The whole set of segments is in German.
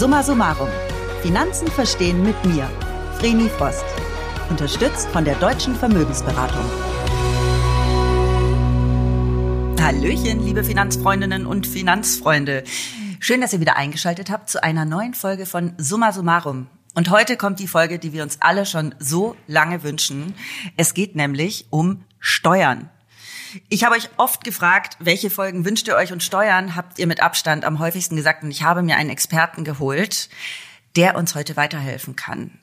Summa summarum. Finanzen verstehen mit mir, Vreni Frost. Unterstützt von der Deutschen Vermögensberatung. Hallöchen, liebe Finanzfreundinnen und Finanzfreunde. Schön, dass ihr wieder eingeschaltet habt zu einer neuen Folge von Summa summarum. Und heute kommt die Folge, die wir uns alle schon so lange wünschen. Es geht nämlich um Steuern. Ich habe euch oft gefragt, welche Folgen wünscht ihr euch und Steuern habt ihr mit Abstand am häufigsten gesagt und ich habe mir einen Experten geholt, der uns heute weiterhelfen kann.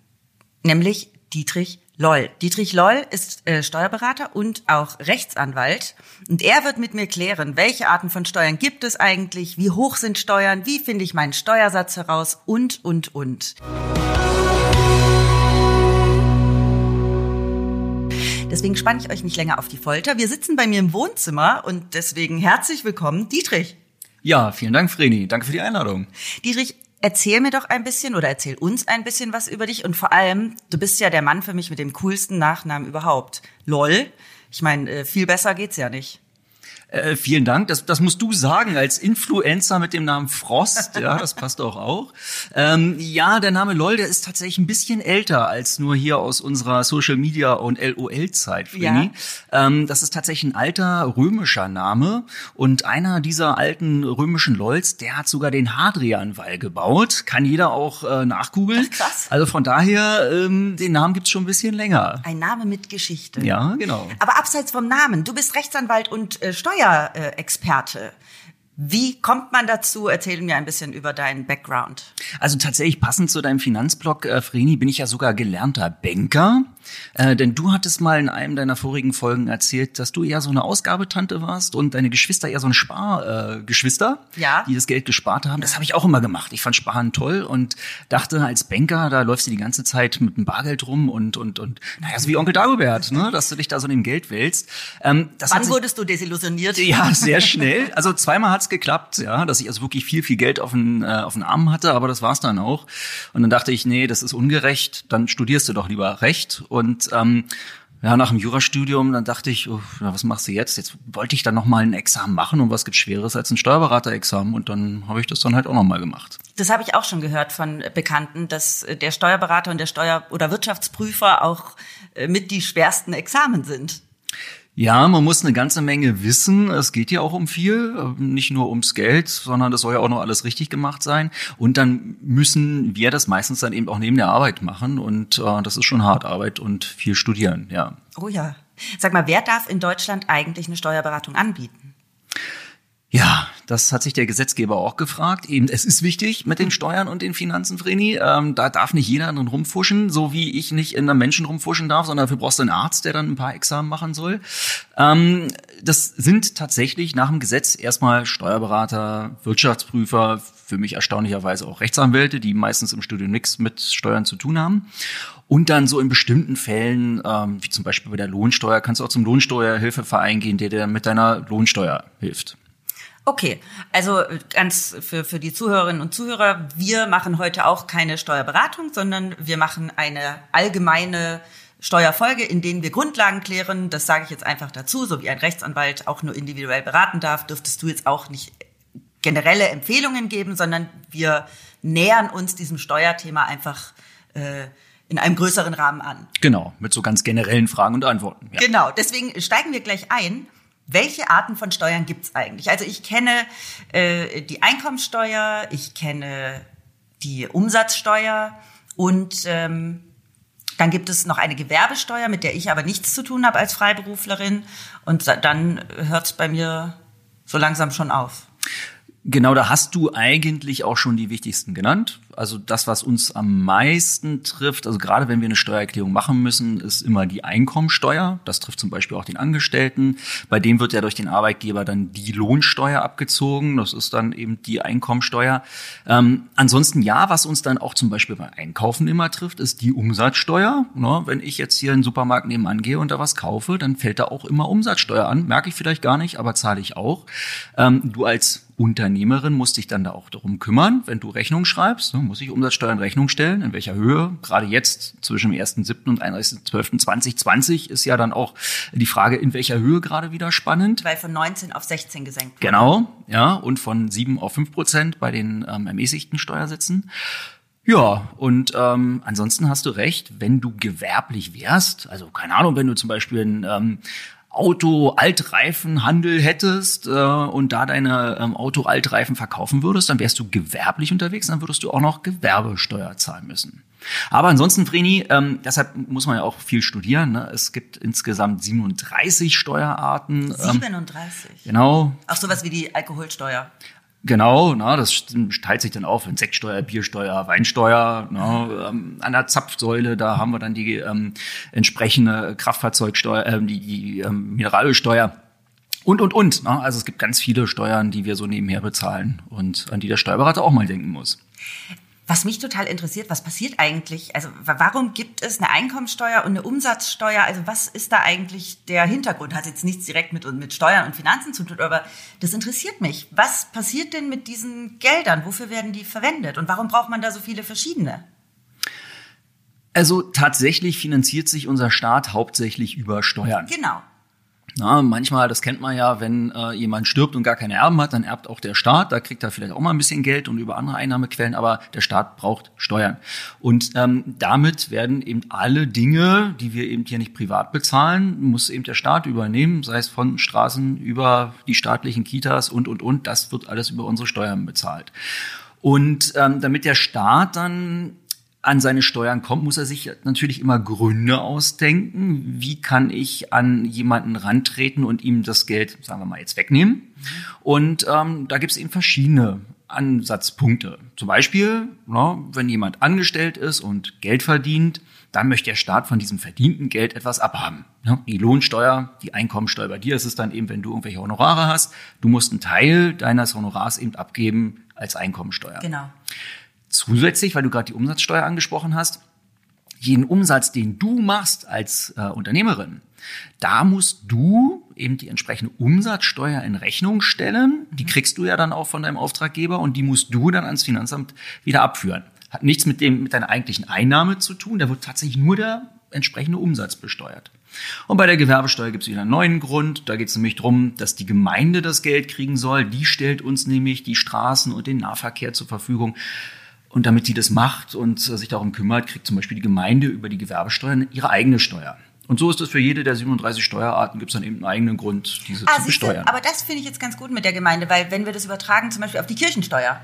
Nämlich Dietrich Loll. Dietrich Loll ist äh, Steuerberater und auch Rechtsanwalt und er wird mit mir klären, welche Arten von Steuern gibt es eigentlich, wie hoch sind Steuern, wie finde ich meinen Steuersatz heraus und, und, und. Deswegen spanne ich euch nicht länger auf die Folter. Wir sitzen bei mir im Wohnzimmer und deswegen herzlich willkommen, Dietrich. Ja, vielen Dank, Vreni. Danke für die Einladung. Dietrich, erzähl mir doch ein bisschen oder erzähl uns ein bisschen was über dich und vor allem, du bist ja der Mann für mich mit dem coolsten Nachnamen überhaupt. LOL. Ich meine, äh, viel besser geht's ja nicht. Äh, vielen Dank. Das, das musst du sagen als Influencer mit dem Namen Frost. Ja, das passt auch auch. Ähm, ja, der Name LOL, der ist tatsächlich ein bisschen älter als nur hier aus unserer Social Media und LOL-Zeit, ja. Ähm, das ist tatsächlich ein alter römischer Name und einer dieser alten römischen LOLs, der hat sogar den Hadrian-Wall gebaut. Kann jeder auch äh, nachgoogeln. Ach, krass. Also von daher, ähm, den Namen gibt's schon ein bisschen länger. Ein Name mit Geschichte. Ja, genau. Aber abseits vom Namen, du bist Rechtsanwalt und äh, Steuer Steuerexperte. Wie kommt man dazu? Erzähl mir ein bisschen über deinen Background. Also tatsächlich passend zu deinem Finanzblog, äh, Vreni, bin ich ja sogar gelernter Banker. Äh, denn du hattest mal in einem deiner vorigen Folgen erzählt, dass du eher so eine Ausgabetante warst und deine Geschwister eher so ein Spargeschwister, äh, ja. die das Geld gespart haben. Das habe ich auch immer gemacht. Ich fand Sparen toll und dachte, als Banker, da läufst du die ganze Zeit mit dem Bargeld rum und, und, und naja, so wie Onkel Dagobert, ne, dass du dich da so in dem Geld wälzt. Ähm, Wann sich, wurdest du desillusioniert? Ja, sehr schnell. Also zweimal hat's geklappt, ja, dass ich also wirklich viel, viel Geld auf den, äh, auf den Arm hatte, aber das war's dann auch. Und dann dachte ich, nee, das ist ungerecht, dann studierst du doch lieber Recht und ähm, ja, nach dem Jurastudium, dann dachte ich, oh, was machst du jetzt? Jetzt wollte ich dann noch mal ein Examen machen und was gibt Schweres als ein Steuerberaterexamen und dann habe ich das dann halt auch noch mal gemacht. Das habe ich auch schon gehört von Bekannten, dass der Steuerberater und der Steuer- oder Wirtschaftsprüfer auch äh, mit die schwersten Examen sind. Ja, man muss eine ganze Menge wissen. Es geht ja auch um viel, nicht nur ums Geld, sondern das soll ja auch noch alles richtig gemacht sein. Und dann müssen wir das meistens dann eben auch neben der Arbeit machen. Und äh, das ist schon hart Arbeit und viel studieren, ja. Oh ja. Sag mal, wer darf in Deutschland eigentlich eine Steuerberatung anbieten? Ja, das hat sich der Gesetzgeber auch gefragt. Eben, es ist wichtig mit den Steuern und den Finanzen, Vreni. Ähm, da darf nicht jeder drin rumfuschen, so wie ich nicht in einem Menschen rumfuschen darf, sondern dafür brauchst du einen Arzt, der dann ein paar Examen machen soll. Ähm, das sind tatsächlich nach dem Gesetz erstmal Steuerberater, Wirtschaftsprüfer, für mich erstaunlicherweise auch Rechtsanwälte, die meistens im Studium nichts mit Steuern zu tun haben. Und dann so in bestimmten Fällen, ähm, wie zum Beispiel bei der Lohnsteuer, kannst du auch zum Lohnsteuerhilfeverein gehen, der dir mit deiner Lohnsteuer hilft. Okay, also ganz für, für die Zuhörerinnen und Zuhörer, wir machen heute auch keine Steuerberatung, sondern wir machen eine allgemeine Steuerfolge, in denen wir Grundlagen klären. Das sage ich jetzt einfach dazu, so wie ein Rechtsanwalt auch nur individuell beraten darf, dürftest du jetzt auch nicht generelle Empfehlungen geben, sondern wir nähern uns diesem Steuerthema einfach äh, in einem größeren Rahmen an. Genau, mit so ganz generellen Fragen und Antworten. Ja. Genau, deswegen steigen wir gleich ein welche Arten von Steuern gibt's eigentlich? Also ich kenne äh, die Einkommensteuer, ich kenne die Umsatzsteuer und ähm, dann gibt es noch eine Gewerbesteuer, mit der ich aber nichts zu tun habe als Freiberuflerin. Und dann hört's bei mir so langsam schon auf. Genau, da hast du eigentlich auch schon die wichtigsten genannt. Also das, was uns am meisten trifft, also gerade wenn wir eine Steuererklärung machen müssen, ist immer die Einkommensteuer. Das trifft zum Beispiel auch den Angestellten. Bei dem wird ja durch den Arbeitgeber dann die Lohnsteuer abgezogen. Das ist dann eben die Einkommensteuer. Ähm, ansonsten ja, was uns dann auch zum Beispiel bei Einkaufen immer trifft, ist die Umsatzsteuer. Ne, wenn ich jetzt hier in den Supermarkt nebenan gehe und da was kaufe, dann fällt da auch immer Umsatzsteuer an. Merke ich vielleicht gar nicht, aber zahle ich auch. Ähm, du als Unternehmerin musst dich dann da auch darum kümmern, wenn du Rechnung schreibst, ne, muss ich Umsatzsteuer in Rechnung stellen, in welcher Höhe. Gerade jetzt zwischen dem 1.7. und 31.12.2020 ist ja dann auch die Frage, in welcher Höhe gerade wieder spannend. Weil von 19 auf 16 gesenkt wurde. Genau, ja, und von 7 auf 5 Prozent bei den ähm, ermäßigten Steuersätzen. Ja, und ähm, ansonsten hast du recht, wenn du gewerblich wärst, also keine Ahnung, wenn du zum Beispiel ein ähm, Auto-Altreifenhandel hättest äh, und da deine ähm, Auto-Altreifen verkaufen würdest, dann wärst du gewerblich unterwegs, dann würdest du auch noch Gewerbesteuer zahlen müssen. Aber ansonsten, Vreni, ähm, deshalb muss man ja auch viel studieren. Ne? Es gibt insgesamt 37 Steuerarten. 37? Ähm, genau. Auch sowas wie die Alkoholsteuer. Genau, na, das teilt sich dann auf in Sektsteuer, Biersteuer, Weinsteuer. Na, ähm, an der Zapfsäule, da haben wir dann die ähm, entsprechende Kraftfahrzeugsteuer, äh, die, die ähm, Mineralölsteuer und, und, und. Na, also es gibt ganz viele Steuern, die wir so nebenher bezahlen und an die der Steuerberater auch mal denken muss. Was mich total interessiert, was passiert eigentlich? Also warum gibt es eine Einkommensteuer und eine Umsatzsteuer? Also was ist da eigentlich der Hintergrund? Hat jetzt nichts direkt mit, mit Steuern und Finanzen zu tun, aber das interessiert mich. Was passiert denn mit diesen Geldern? Wofür werden die verwendet? Und warum braucht man da so viele verschiedene? Also tatsächlich finanziert sich unser Staat hauptsächlich über Steuern. Genau. Na, manchmal, das kennt man ja, wenn äh, jemand stirbt und gar keine Erben hat, dann erbt auch der Staat. Da kriegt er vielleicht auch mal ein bisschen Geld und über andere Einnahmequellen, aber der Staat braucht Steuern. Und ähm, damit werden eben alle Dinge, die wir eben hier nicht privat bezahlen, muss eben der Staat übernehmen, sei es von Straßen über die staatlichen Kitas und, und, und. Das wird alles über unsere Steuern bezahlt. Und ähm, damit der Staat dann an seine Steuern kommt, muss er sich natürlich immer Gründe ausdenken. Wie kann ich an jemanden rantreten und ihm das Geld, sagen wir mal, jetzt wegnehmen? Und ähm, da gibt es eben verschiedene Ansatzpunkte. Zum Beispiel, na, wenn jemand angestellt ist und Geld verdient, dann möchte der Staat von diesem verdienten Geld etwas abhaben. Die Lohnsteuer, die Einkommensteuer bei dir ist es dann eben, wenn du irgendwelche Honorare hast. Du musst einen Teil deines Honorars eben abgeben als Einkommensteuer. Genau. Zusätzlich, weil du gerade die Umsatzsteuer angesprochen hast, jeden Umsatz, den du machst als äh, Unternehmerin, da musst du eben die entsprechende Umsatzsteuer in Rechnung stellen. Die mhm. kriegst du ja dann auch von deinem Auftraggeber und die musst du dann ans Finanzamt wieder abführen. Hat nichts mit dem, mit deiner eigentlichen Einnahme zu tun. Da wird tatsächlich nur der entsprechende Umsatz besteuert. Und bei der Gewerbesteuer gibt es wieder einen neuen Grund. Da geht es nämlich darum, dass die Gemeinde das Geld kriegen soll. Die stellt uns nämlich die Straßen und den Nahverkehr zur Verfügung. Und damit die das macht und sich darum kümmert, kriegt zum Beispiel die Gemeinde über die Gewerbesteuern ihre eigene Steuer. Und so ist es für jede der 37 Steuerarten, gibt es dann eben einen eigenen Grund, diese ah, zu besteuern. Du, aber das finde ich jetzt ganz gut mit der Gemeinde, weil wenn wir das übertragen zum Beispiel auf die Kirchensteuer,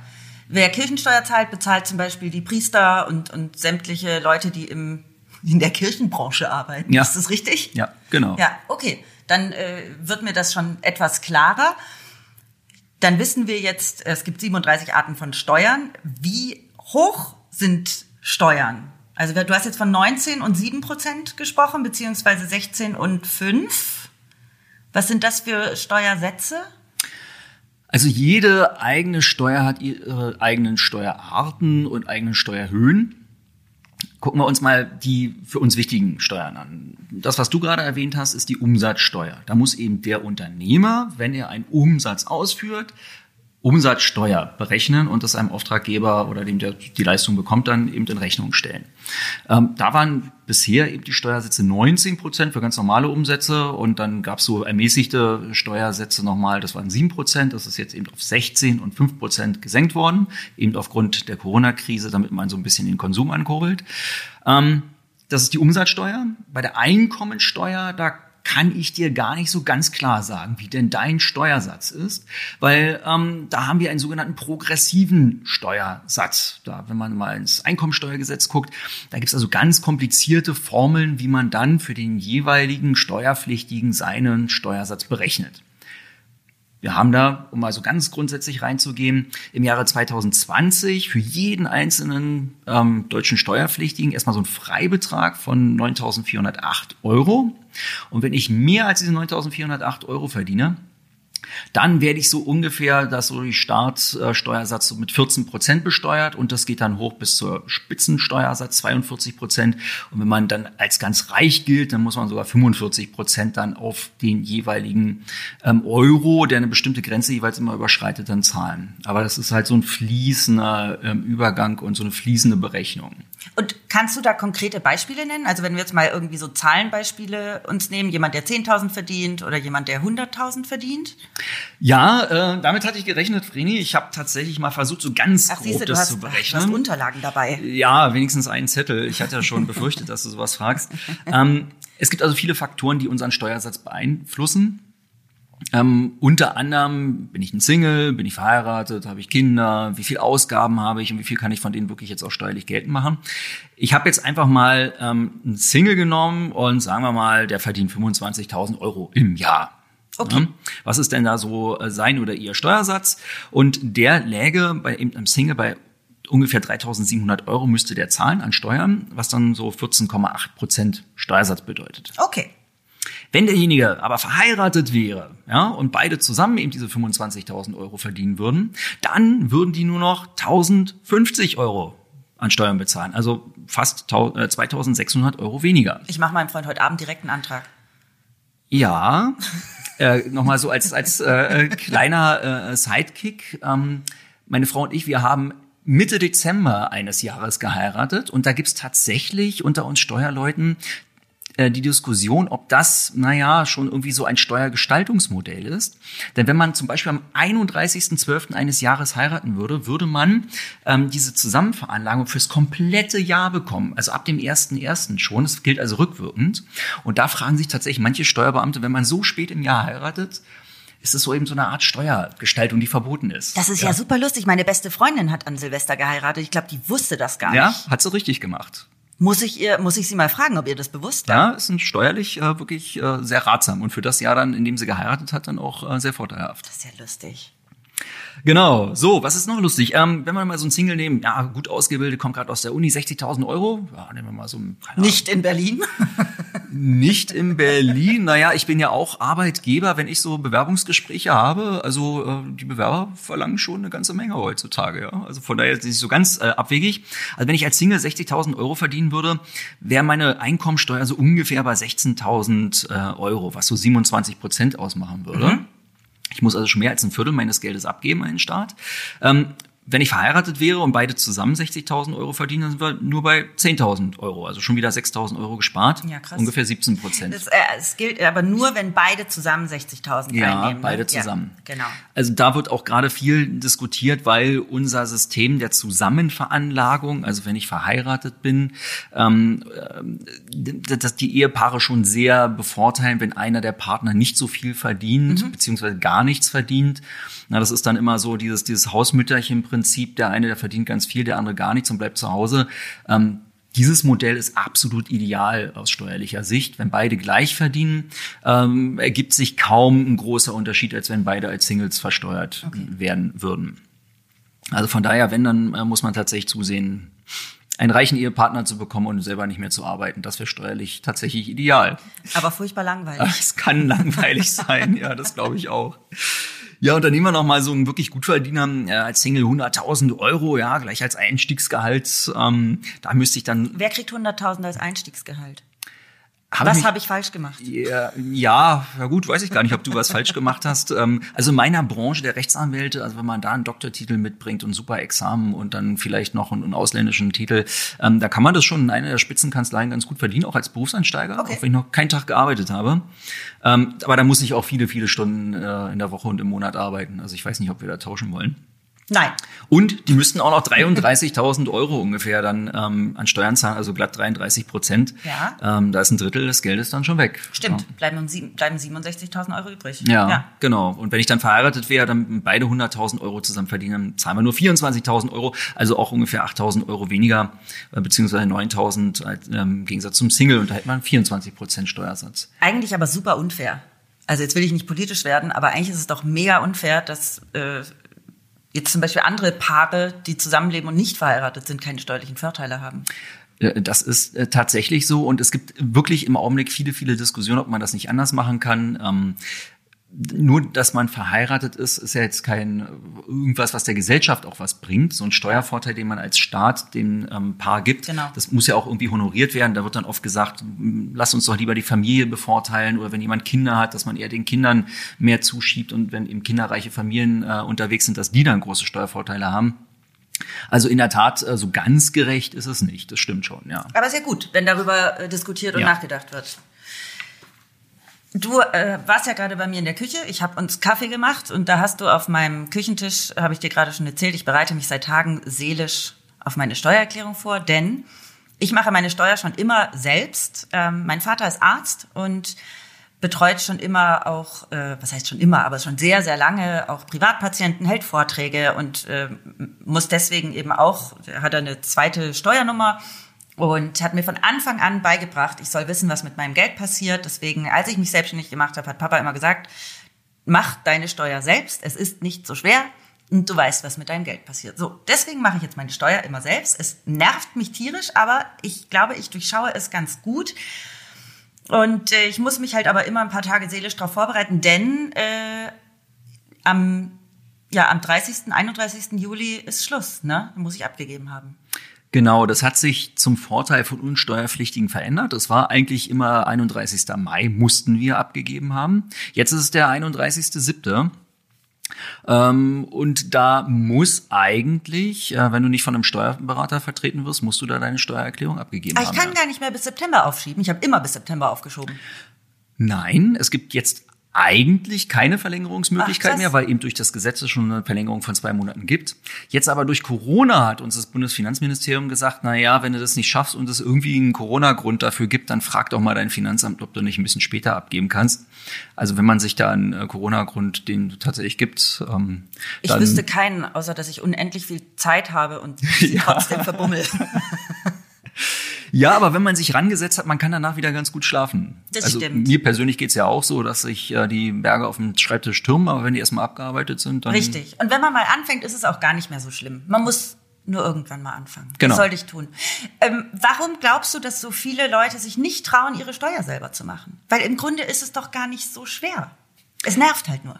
wer Kirchensteuer zahlt, bezahlt zum Beispiel die Priester und, und sämtliche Leute, die im, in der Kirchenbranche arbeiten. Ja. Ist das richtig? Ja, genau. Ja, okay. Dann äh, wird mir das schon etwas klarer. Dann wissen wir jetzt, es gibt 37 Arten von Steuern. Wie hoch sind Steuern? Also du hast jetzt von 19 und 7 Prozent gesprochen, beziehungsweise 16 und 5. Was sind das für Steuersätze? Also jede eigene Steuer hat ihre eigenen Steuerarten und eigenen Steuerhöhen. Gucken wir uns mal die für uns wichtigen Steuern an. Das, was du gerade erwähnt hast, ist die Umsatzsteuer. Da muss eben der Unternehmer, wenn er einen Umsatz ausführt, Umsatzsteuer berechnen und das einem Auftraggeber oder dem der die Leistung bekommt, dann eben in Rechnung stellen. Ähm, da waren bisher eben die Steuersätze 19 Prozent für ganz normale Umsätze und dann gab es so ermäßigte Steuersätze nochmal, das waren 7 Prozent, das ist jetzt eben auf 16 und 5 Prozent gesenkt worden, eben aufgrund der Corona-Krise, damit man so ein bisschen den Konsum ankurbelt. Ähm, das ist die Umsatzsteuer. Bei der Einkommensteuer, da kann ich dir gar nicht so ganz klar sagen, wie denn dein Steuersatz ist, weil ähm, da haben wir einen sogenannten progressiven Steuersatz. Da, wenn man mal ins Einkommensteuergesetz guckt, da gibt's also ganz komplizierte Formeln, wie man dann für den jeweiligen Steuerpflichtigen seinen Steuersatz berechnet. Wir haben da, um mal so ganz grundsätzlich reinzugehen, im Jahre 2020 für jeden einzelnen ähm, deutschen Steuerpflichtigen erstmal so einen Freibetrag von 9.408 Euro. Und wenn ich mehr als diese 9.408 Euro verdiene, Dann werde ich so ungefähr, dass so die Startsteuersatz so mit 14 Prozent besteuert und das geht dann hoch bis zur Spitzensteuersatz 42 Prozent. Und wenn man dann als ganz reich gilt, dann muss man sogar 45 Prozent dann auf den jeweiligen ähm, Euro, der eine bestimmte Grenze jeweils immer überschreitet, dann zahlen. Aber das ist halt so ein fließender ähm, Übergang und so eine fließende Berechnung. Und kannst du da konkrete Beispiele nennen? Also wenn wir jetzt mal irgendwie so Zahlenbeispiele uns nehmen, jemand, der 10.000 verdient oder jemand, der 100.000 verdient? Ja, äh, damit hatte ich gerechnet, Vreni. Ich habe tatsächlich mal versucht, so ganz Ach, grob siehste, das hast, zu berechnen. Du hast Unterlagen dabei. Ja, wenigstens einen Zettel. Ich hatte ja schon befürchtet, dass du sowas fragst. Ähm, es gibt also viele Faktoren, die unseren Steuersatz beeinflussen. Ähm, unter anderem bin ich ein Single, bin ich verheiratet, habe ich Kinder, wie viel Ausgaben habe ich und wie viel kann ich von denen wirklich jetzt auch steuerlich geltend machen. Ich habe jetzt einfach mal ähm, einen Single genommen und sagen wir mal, der verdient 25.000 Euro im Jahr. Okay. Ja, was ist denn da so äh, sein oder ihr Steuersatz? Und der läge bei eben einem Single bei ungefähr 3.700 Euro müsste der zahlen an Steuern, was dann so 14,8 Prozent Steuersatz bedeutet. Okay. Wenn derjenige aber verheiratet wäre, ja, und beide zusammen eben diese 25.000 Euro verdienen würden, dann würden die nur noch 1.050 Euro an Steuern bezahlen. Also fast 2.600 Euro weniger. Ich mache meinem Freund heute Abend direkt einen Antrag. Ja, äh, nochmal so als, als äh, kleiner äh, Sidekick. Ähm, meine Frau und ich, wir haben Mitte Dezember eines Jahres geheiratet und da gibt's tatsächlich unter uns Steuerleuten äh, die Diskussion, ob das, naja, schon irgendwie so ein Steuergestaltungsmodell ist. Denn wenn man zum Beispiel am 31.12. eines Jahres heiraten würde, würde man ähm, diese Zusammenveranlagung fürs komplette Jahr bekommen. Also ab dem 1.1. schon. Das gilt also rückwirkend. Und da fragen sich tatsächlich manche Steuerbeamte, wenn man so spät im Jahr heiratet, ist es so eben so eine Art Steuergestaltung, die verboten ist. Das ist ja, ja super lustig. Meine beste Freundin hat an Silvester geheiratet. Ich glaube, die wusste das gar ja, nicht. Ja, hat sie richtig gemacht. Muss ich ihr, muss ich sie mal fragen, ob ihr das bewusst war? Ja, ist ein steuerlich äh, wirklich äh, sehr ratsam und für das Jahr dann, in dem sie geheiratet hat, dann auch äh, sehr vorteilhaft. Das ist ja lustig. Genau. So, was ist noch lustig? Ähm, wenn wir mal so ein Single nehmen, ja, gut ausgebildet, kommt gerade aus der Uni, 60.000 Euro. Ja, nehmen wir mal so ein, Nicht in Berlin? Nicht in Berlin. Naja, ich bin ja auch Arbeitgeber, wenn ich so Bewerbungsgespräche habe. Also äh, die Bewerber verlangen schon eine ganze Menge heutzutage. Ja? Also von daher ist es nicht so ganz äh, abwegig. Also wenn ich als Single 60.000 Euro verdienen würde, wäre meine Einkommensteuer so ungefähr bei 16.000 äh, Euro, was so 27 Prozent ausmachen würde. Mhm. Ich muss also schon mehr als ein Viertel meines Geldes abgeben an den Staat. Ähm, wenn ich verheiratet wäre und beide zusammen 60.000 Euro verdienen, dann sind wir nur bei 10.000 Euro. Also schon wieder 6.000 Euro gespart. Ja, krass. Ungefähr 17 Prozent. Das, äh, es gilt aber nur, wenn beide zusammen 60.000 ja, einnehmen. beide ne? zusammen. Ja, genau. Also da wird auch gerade viel diskutiert, weil unser System der Zusammenveranlagung, also wenn ich verheiratet bin, ähm, äh, dass die Ehepaare schon sehr bevorteilen, wenn einer der Partner nicht so viel verdient, mhm. beziehungsweise gar nichts verdient. Na, das ist dann immer so dieses, dieses Hausmütterchen-Prinzip. Der eine, der verdient ganz viel, der andere gar nichts und bleibt zu Hause. Ähm, dieses Modell ist absolut ideal aus steuerlicher Sicht. Wenn beide gleich verdienen, ähm, ergibt sich kaum ein großer Unterschied, als wenn beide als Singles versteuert okay. werden würden. Also von daher, wenn, dann äh, muss man tatsächlich zusehen, einen reichen Ehepartner zu bekommen und selber nicht mehr zu arbeiten. Das wäre steuerlich tatsächlich ideal. Aber furchtbar langweilig. Es kann langweilig sein, ja, das glaube ich auch. Ja, und dann nehmen wir noch mal so einen wirklich Gutverdiener äh, als Single 100.000 Euro, ja, gleich als Einstiegsgehalt. Ähm, da müsste ich dann. Wer kriegt 100.000 als Einstiegsgehalt? Hab was habe ich falsch gemacht? Ja, ja, ja gut, weiß ich gar nicht, ob du was falsch gemacht hast. Ähm, also in meiner Branche der Rechtsanwälte, also wenn man da einen Doktortitel mitbringt und super Examen und dann vielleicht noch einen, einen ausländischen Titel, ähm, da kann man das schon in einer der Spitzenkanzleien ganz gut verdienen, auch als Berufseinsteiger, okay. auch wenn ich noch keinen Tag gearbeitet habe. Ähm, aber da muss ich auch viele, viele Stunden äh, in der Woche und im Monat arbeiten. Also ich weiß nicht, ob wir da tauschen wollen. Nein. Und die müssten auch noch 33.000 Euro ungefähr dann ähm, an Steuern zahlen, also glatt 33 Prozent. Ja. Ähm, da ist ein Drittel des Geldes dann schon weg. Stimmt, ja. bleiben, bleiben 67.000 Euro übrig. Ja, ja, genau. Und wenn ich dann verheiratet wäre, dann beide 100.000 Euro zusammen verdienen, dann zahlen wir nur 24.000 Euro, also auch ungefähr 8.000 Euro weniger, äh, beziehungsweise 9.000 äh, im Gegensatz zum Single und da hätte man 24 Prozent Steuersatz. Eigentlich aber super unfair. Also jetzt will ich nicht politisch werden, aber eigentlich ist es doch mega unfair, dass äh, jetzt zum Beispiel andere Paare, die zusammenleben und nicht verheiratet sind, keine steuerlichen Vorteile haben. Das ist äh, tatsächlich so und es gibt wirklich im Augenblick viele, viele Diskussionen, ob man das nicht anders machen kann. Nur, dass man verheiratet ist, ist ja jetzt kein irgendwas, was der Gesellschaft auch was bringt. So ein Steuervorteil, den man als Staat dem ähm, Paar gibt, Genau. das muss ja auch irgendwie honoriert werden. Da wird dann oft gesagt, m, lass uns doch lieber die Familie bevorteilen oder wenn jemand Kinder hat, dass man eher den Kindern mehr zuschiebt und wenn eben kinderreiche Familien äh, unterwegs sind, dass die dann große Steuervorteile haben. Also in der Tat, äh, so ganz gerecht ist es nicht. Das stimmt schon, ja. Aber sehr gut, wenn darüber äh, diskutiert und Ja. nachgedacht wird. Du äh, warst ja gerade bei mir in der Küche. Ich habe uns Kaffee gemacht und da hast du auf meinem Küchentisch, habe ich dir gerade schon erzählt, ich bereite mich seit Tagen seelisch auf meine Steuererklärung vor, denn ich mache meine Steuer schon immer selbst. Ähm, mein Vater ist Arzt und betreut schon immer auch, äh, was heißt schon immer, aber schon sehr, sehr lange auch Privatpatienten, hält Vorträge und äh, muss deswegen eben auch, er hat eine zweite Steuernummer und hat mir von Anfang an beigebracht, ich soll wissen, was mit meinem Geld passiert. Deswegen, als ich mich selbstständig gemacht habe, hat Papa immer gesagt, mach deine Steuer selbst, es ist nicht so schwer und du weißt, was mit deinem Geld passiert. So, deswegen mache ich jetzt meine Steuer immer selbst. Es nervt mich tierisch, aber ich glaube, ich durchschaue es ganz gut. Und äh, ich muss mich halt aber immer ein paar Tage seelisch darauf vorbereiten, denn äh, am, ja, am 30., 31. Juli ist Schluss, ne? Muss ich abgegeben haben. Genau, das hat sich zum Vorteil von uns Steuerpflichtigen verändert. Das war eigentlich immer 31. Mai, mussten wir abgegeben haben. Jetzt ist es der 31.7. Ähm, und da muss eigentlich, äh, wenn du nicht von einem Steuerberater vertreten wirst, musst du da deine Steuererklärung abgegeben Aber ich haben. kann ja. gar nicht mehr bis September aufschieben. Ich habe immer bis September aufgeschoben. Nein, es gibt jetzt eigentlich keine Verlängerungsmöglichkeit Ach, mehr, weil eben durch das Gesetz es schon eine Verlängerung von zwei Monaten gibt. Jetzt aber durch Corona hat uns das Bundesfinanzministerium gesagt, na ja, wenn du das nicht schaffst und es irgendwie einen Corona-Grund dafür gibt, dann frag doch mal dein Finanzamt, ob du nicht ein bisschen später abgeben kannst. Also wenn man sich da einen äh, Corona-Grund, den tatsächlich gibt, ähm, Ich wüsste keinen, außer dass ich unendlich viel Zeit habe und sie trotzdem verbummel. Ja, aber wenn man sich rangesetzt hat, man kann danach wieder ganz gut schlafen. Das also stimmt. mir persönlich geht's ja auch so, dass sich äh, die Berge auf dem Schreibtisch türmen, aber wenn die erstmal abgearbeitet sind, dann Richtig. Und wenn man mal anfängt, ist es auch gar nicht mehr so schlimm. Man muss nur irgendwann mal anfangen. Genau. Das sollte ich tun. Ähm, warum glaubst du, dass so viele Leute sich nicht trauen, ihre Steuer selber zu machen? Weil im Grunde ist es doch gar nicht so schwer. Es nervt halt nur.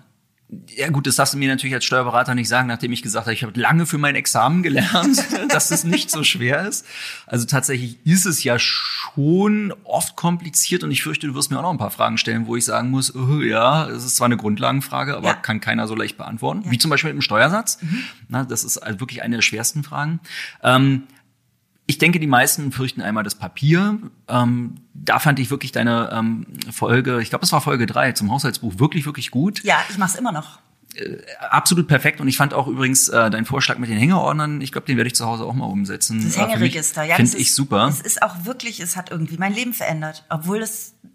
Ja gut, das darfst du mir natürlich als Steuerberater nicht sagen, nachdem ich gesagt habe, ich habe lange für mein Examen gelernt, dass es nicht so schwer ist. Also tatsächlich ist es ja schon oft kompliziert und ich fürchte, du wirst mir auch noch ein paar Fragen stellen, wo ich sagen muss, oh, ja, es ist zwar eine Grundlagenfrage, aber Ja. kann keiner so leicht beantworten. Wie zum Beispiel mit dem Steuersatz. Na, das ist also wirklich eine der schwersten Fragen. Ähm, ich denke, die meisten fürchten einmal das Papier. Ähm, da fand ich wirklich deine ähm, Folge, ich glaube, es war Folge drei zum Haushaltsbuch, wirklich, wirklich gut. Ja, ich mache es immer noch. Absolut perfekt. Und ich fand auch übrigens äh, deinen Vorschlag mit den Hängeordnern, ich glaube, den werde ich zu Hause auch mal umsetzen. Das Äh, Hängeregister, ja. Finde ich super. Es ist auch wirklich, es hat irgendwie mein Leben verändert. Obwohl es äh,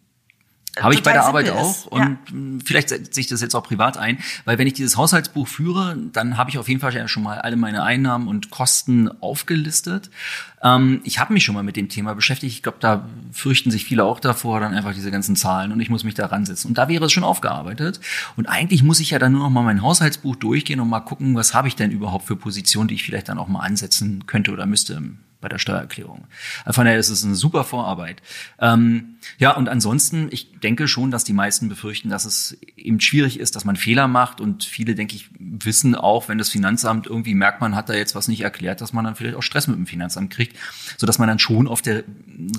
Habe ich bei der Arbeit auch ist. und ja. vielleicht setze ich das jetzt auch privat ein, weil wenn ich dieses Haushaltsbuch führe, dann habe ich auf jeden Fall ja schon mal alle meine Einnahmen und Kosten aufgelistet. Ähm, ich habe mich schon mal mit dem Thema beschäftigt. Ich glaube, da fürchten sich viele auch davor, dann einfach diese ganzen Zahlen und ich muss mich da ransetzen. Und da wäre es schon aufgearbeitet. Und eigentlich muss ich ja dann nur noch mal mein Haushaltsbuch durchgehen und mal gucken, was habe ich denn überhaupt für Positionen, die ich vielleicht dann auch mal ansetzen könnte oder müsste bei der Steuererklärung. Von daher ist es eine super Vorarbeit. Ähm, ja, und ansonsten, ich denke schon, dass die meisten befürchten, dass es eben schwierig ist, dass man Fehler macht und viele, denke ich, wissen auch, wenn das Finanzamt irgendwie merkt, man hat da jetzt was nicht erklärt, dass man dann vielleicht auch Stress mit dem Finanzamt kriegt, so dass man dann schon auf der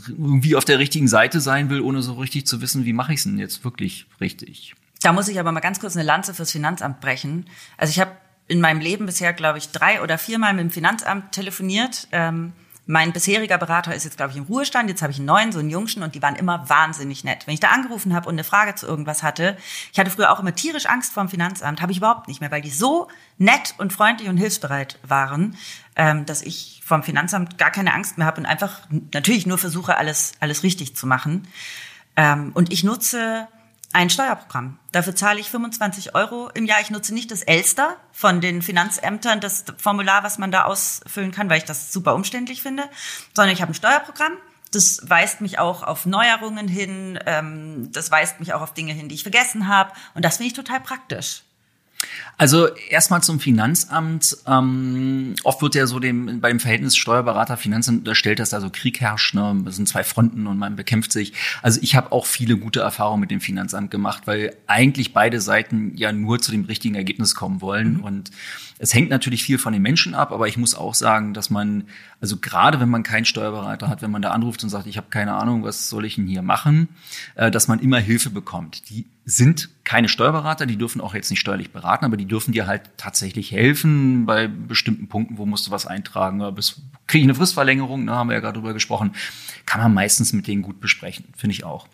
irgendwie auf der richtigen Seite sein will, ohne so richtig zu wissen, wie mache ich es denn jetzt wirklich richtig. Da muss ich aber mal ganz kurz eine Lanze fürs Finanzamt brechen. Also ich habe in meinem Leben bisher, glaube ich, drei oder viermal mit dem Finanzamt telefoniert. Ähm, mein bisheriger Berater ist jetzt, glaube ich, im Ruhestand. Jetzt habe ich einen neuen, so einen Jungschen, und die waren immer wahnsinnig nett. Wenn ich da angerufen habe und eine Frage zu irgendwas hatte, ich hatte früher auch immer tierisch Angst vor dem Finanzamt, habe ich überhaupt nicht mehr, weil die so nett und freundlich und hilfsbereit waren, ähm, dass ich vom Finanzamt gar keine Angst mehr habe und einfach natürlich nur versuche, alles, alles richtig zu machen. Ähm, und ich nutze ein Steuerprogramm. Dafür zahle ich 25 Euro im Jahr. Ich nutze nicht das Elster von den Finanzämtern, das Formular, was man da ausfüllen kann, weil ich das super umständlich finde, sondern ich habe ein Steuerprogramm. Das weist mich auch auf Neuerungen hin, ähm, das weist mich auch auf Dinge hin, die ich vergessen habe. Und das finde ich total praktisch. Also erstmal zum Finanzamt. Ähm, oft wird ja so dem beim Verhältnis Steuerberater Finanzamt unterstellt, dass da so Krieg herrscht. Ne? Das sind zwei Fronten und man bekämpft sich. Also ich habe auch viele gute Erfahrungen mit dem Finanzamt gemacht, weil eigentlich beide Seiten ja nur zu dem richtigen Ergebnis kommen wollen mhm. und es hängt natürlich viel von den Menschen ab, aber ich muss auch sagen, dass man, also gerade wenn man keinen Steuerberater hat, wenn man da anruft und sagt, ich habe keine Ahnung, was soll ich denn hier machen, äh, dass man immer Hilfe bekommt. Die sind keine Steuerberater, die dürfen auch jetzt nicht steuerlich beraten, aber die dürfen dir halt tatsächlich helfen bei bestimmten Punkten, wo musst du was eintragen. Bis kriege ich eine Fristverlängerung, da ne, haben wir ja gerade drüber gesprochen, kann man meistens mit denen gut besprechen, finde ich auch.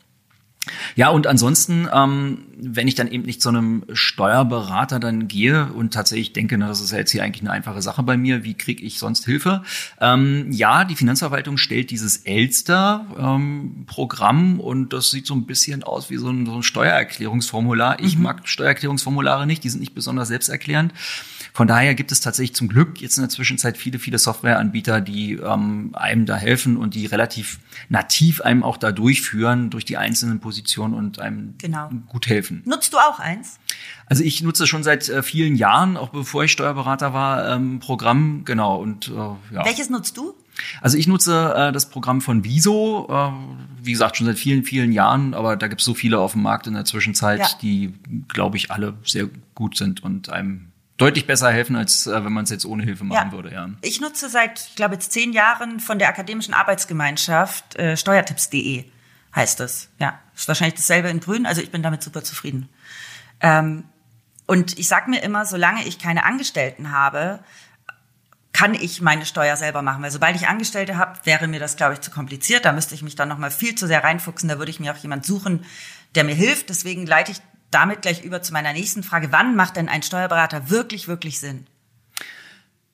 Ja, und ansonsten, ähm, wenn ich dann eben nicht zu einem Steuerberater dann gehe und tatsächlich denke, na, das ist ja jetzt hier eigentlich eine einfache Sache bei mir, wie kriege ich sonst Hilfe? Ähm, ja, die Finanzverwaltung stellt dieses Elster-Programm ähm, und das sieht so ein bisschen aus wie so ein, so ein Steuererklärungsformular. Ich mhm. mag Steuererklärungsformulare nicht, die sind nicht besonders selbsterklärend. Von daher gibt es tatsächlich zum Glück jetzt in der Zwischenzeit viele, viele Softwareanbieter, die ähm, einem da helfen und die relativ nativ einem auch da durchführen durch die einzelnen Positionen und einem genau. gut helfen. Nutzt du auch eins? Also ich nutze schon seit äh, vielen Jahren, auch bevor ich Steuerberater war, ähm, Programm, genau. Und äh, ja. Welches nutzt du? Also ich nutze äh, das Programm von Viso, äh, wie gesagt, schon seit vielen, vielen Jahren, aber da gibt es so viele auf dem Markt in der Zwischenzeit, ja. die, glaube ich, alle sehr gut sind und einem deutlich besser helfen, als äh, wenn man es jetzt ohne Hilfe machen ja. würde. Ja. Ich nutze seit, ich glaube, jetzt zehn Jahren von der akademischen Arbeitsgemeinschaft äh, steuertipps.de heißt es. Ja, ist wahrscheinlich dasselbe in Grün. Also ich bin damit super zufrieden. Ähm, und ich sage mir immer, solange ich keine Angestellten habe, kann ich meine Steuer selber machen. Weil sobald ich Angestellte habe, wäre mir das, glaube ich, zu kompliziert. Da müsste ich mich dann noch mal viel zu sehr reinfuchsen. Da würde ich mir auch jemand suchen, der mir hilft. Deswegen leite ich damit gleich über zu meiner nächsten Frage. Wann macht denn ein Steuerberater wirklich, wirklich Sinn?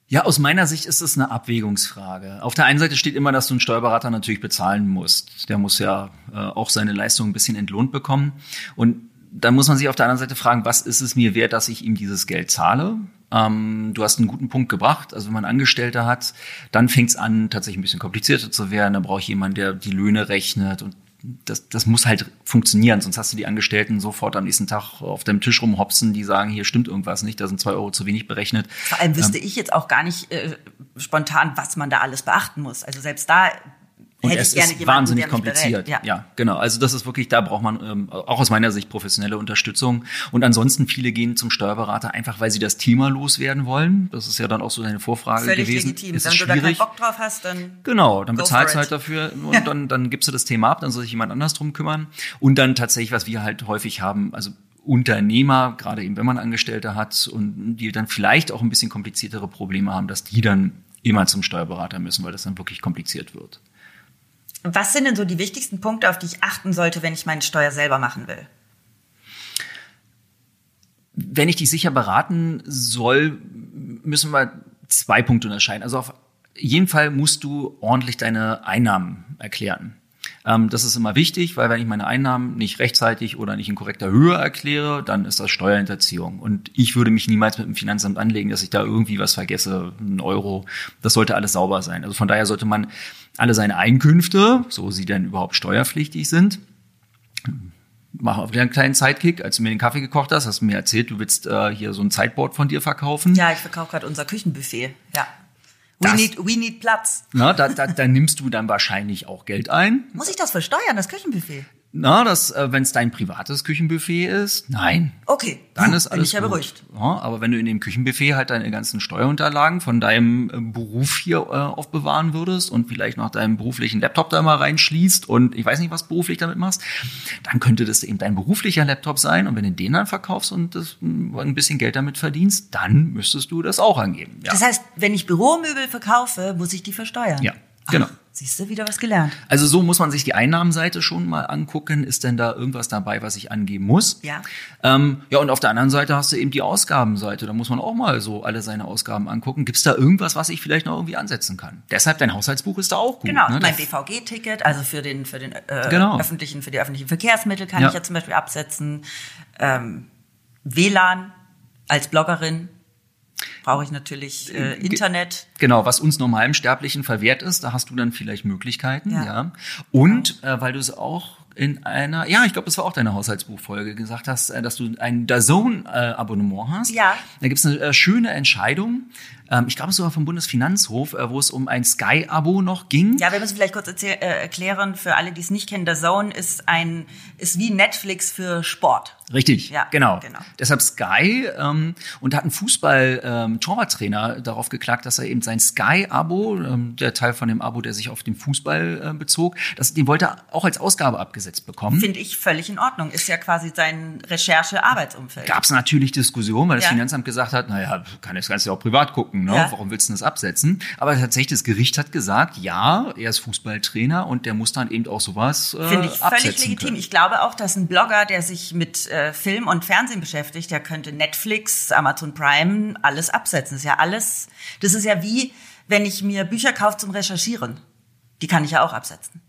Ja, aus meiner Sicht ist es eine Abwägungsfrage. Auf der einen Seite steht immer, dass du einen Steuerberater natürlich bezahlen musst. Der muss ja äh, auch seine Leistung ein bisschen entlohnt bekommen. Und dann muss man sich auf der anderen Seite fragen, was ist es mir wert, dass ich ihm dieses Geld zahle? Ähm, du hast einen guten Punkt gebracht. Also wenn man Angestellte hat, dann fängt es an, tatsächlich ein bisschen komplizierter zu werden. Dann brauche ich jemanden, der die Löhne rechnet und das, das muss halt funktionieren, sonst hast du die Angestellten sofort am nächsten Tag auf deinem Tisch rumhopsen, die sagen, hier stimmt irgendwas nicht, da sind zwei Euro zu wenig berechnet. Vor allem wüsste ähm, ich jetzt auch gar nicht äh, spontan, was man da alles beachten muss. Also selbst da und Hätte es ist jemanden, wahnsinnig kompliziert. Ja. ja. genau. Also das ist wirklich, da braucht man ähm, auch aus meiner Sicht professionelle Unterstützung. Und ansonsten viele gehen zum Steuerberater einfach, weil sie das Thema loswerden wollen. Das ist ja dann auch so deine Vorfrage Völlig gewesen. Legitim. Ist Wenn du da keinen Bock drauf hast, dann genau, dann bezahlst du halt dafür und ja. dann dann gibst du das Thema ab, dann soll sich jemand anders drum kümmern. Und dann tatsächlich, was wir halt häufig haben, also Unternehmer, gerade eben wenn man Angestellte hat und die dann vielleicht auch ein bisschen kompliziertere Probleme haben, dass die dann immer zum Steuerberater müssen, weil das dann wirklich kompliziert wird. Was sind denn so die wichtigsten Punkte, auf die ich achten sollte, wenn ich meine Steuer selber machen will? Wenn ich dich sicher beraten soll, müssen wir zwei Punkte unterscheiden. Also auf jeden Fall musst du ordentlich deine Einnahmen erklären. Ähm, das ist immer wichtig, weil wenn ich meine Einnahmen nicht rechtzeitig oder nicht in korrekter Höhe erkläre, dann ist das Steuerhinterziehung. Und ich würde mich niemals mit dem Finanzamt anlegen, dass ich da irgendwie was vergesse, einen Euro. Das sollte alles sauber sein. Also von daher sollte man alle seine Einkünfte, so sie denn überhaupt steuerpflichtig sind, mach auf einen kleinen Sidekick. Als du mir den Kaffee gekocht hast, hast du mir erzählt, du willst äh, hier so ein Sideboard von dir verkaufen. Ja, ich verkaufe gerade unser Küchenbuffet. Ja. We, need, we need Platz. Na, da, da, da nimmst du dann wahrscheinlich auch Geld ein. Muss ich das versteuern, das Küchenbuffet? Na, das, äh, wenn es dein privates Küchenbuffet ist, nein. Okay. Dann ist alles bin ich ja beruhigt. Ja, aber wenn du in dem Küchenbuffet halt deine ganzen Steuerunterlagen von deinem äh, Beruf hier äh, aufbewahren würdest und vielleicht noch deinen beruflichen Laptop da mal reinschließt und ich weiß nicht, was beruflich damit machst, dann könnte das eben dein beruflicher Laptop sein und wenn du den dann verkaufst und das, ein bisschen Geld damit verdienst, dann müsstest du das auch angeben. Ja. Das heißt, wenn ich Büromöbel verkaufe, muss ich die versteuern? Ja. Genau. siehst du, wieder was gelernt. Also so muss man sich die Einnahmenseite schon mal angucken. Ist denn da irgendwas dabei, was ich angeben muss? Ja. Ähm, ja, und auf der anderen Seite hast du eben die Ausgabenseite. Da muss man auch mal so alle seine Ausgaben angucken. Gibt es da irgendwas, was ich vielleicht noch irgendwie ansetzen kann? Deshalb dein Haushaltsbuch ist da auch gut. Genau, ne? mein BVG-Ticket, also für den für den äh, genau. öffentlichen für die öffentlichen Verkehrsmittel kann ja. ich ja zum Beispiel absetzen. Ähm, WLAN als Bloggerin brauche ich natürlich äh, Internet. Genau, was uns normalem Sterblichen verwehrt ist, da hast du dann vielleicht Möglichkeiten, ja. ja. Und äh, weil du es auch in einer, ja, ich glaube, das war auch deine Haushaltsbuchfolge, gesagt hast, äh, dass du ein DAZN-Abonnement hast. Ja. Da gibt es eine äh, schöne Entscheidung. Ähm, ich glaube, sogar vom Bundesfinanzhof, äh, wo es um ein Sky-Abo noch ging. Ja, wir müssen vielleicht kurz äh, erklären, für alle, die es nicht kennen, der Zone ist ein, ist wie Netflix für Sport. Richtig, Ja, genau. genau. Deshalb Sky ähm, und da hat ein Fußball-Torwarttrainer ähm, darauf geklagt, dass er eben sein Sky-Abo, ähm, der Teil von dem Abo, der sich auf den Fußball äh, bezog, dass, den wollte er auch als Ausgabe abgesetzt bekommen. Finde ich völlig in Ordnung. Ist ja quasi sein Recherche-Arbeitsumfeld. Gab es natürlich Diskussionen, weil das Ja. Finanzamt gesagt hat, naja, kann das Ganze ja auch privat gucken, ne? Ja. warum willst du das absetzen? Aber tatsächlich, das Gericht hat gesagt, ja, er ist Fußballtrainer und der muss dann eben auch sowas äh, Finde ich völlig legitim. können. Ich glaube auch, dass ein Blogger, der sich mit äh, Film und Fernsehen beschäftigt, der könnte Netflix, Amazon Prime, alles absetzen. Das ist ja alles, das ist ja wie, wenn ich mir Bücher kaufe zum Recherchieren. Die kann ich ja auch absetzen.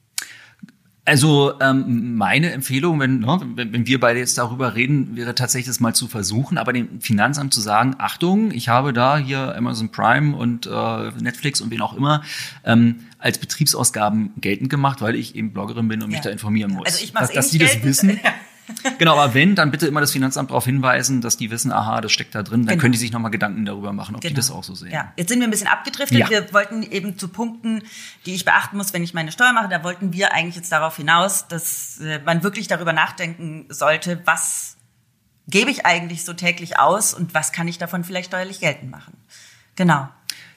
Also ähm, meine Empfehlung, wenn, ne, wenn, wir beide jetzt darüber reden, wäre tatsächlich das mal zu versuchen, aber dem Finanzamt zu sagen, Achtung, ich habe da hier Amazon Prime und äh, Netflix und wen auch immer ähm, als Betriebsausgaben geltend gemacht, weil ich eben Bloggerin bin und mich Ja. da informieren muss. Also ich mach's dass, eh dass nicht die das wissen. genau, aber wenn, dann bitte immer das Finanzamt darauf hinweisen, dass die wissen, aha, das steckt da drin, dann Genau. können die sich nochmal Gedanken darüber machen, ob die Genau. das auch so sehen. Ja, jetzt sind wir ein bisschen abgedriftet. Ja. Wir wollten eben zu Punkten, die ich beachten muss, wenn ich meine Steuer mache, da wollten wir eigentlich jetzt darauf hinaus, dass äh, man wirklich darüber nachdenken sollte, was gebe ich eigentlich so täglich aus und was kann ich davon vielleicht steuerlich geltend machen. Genau.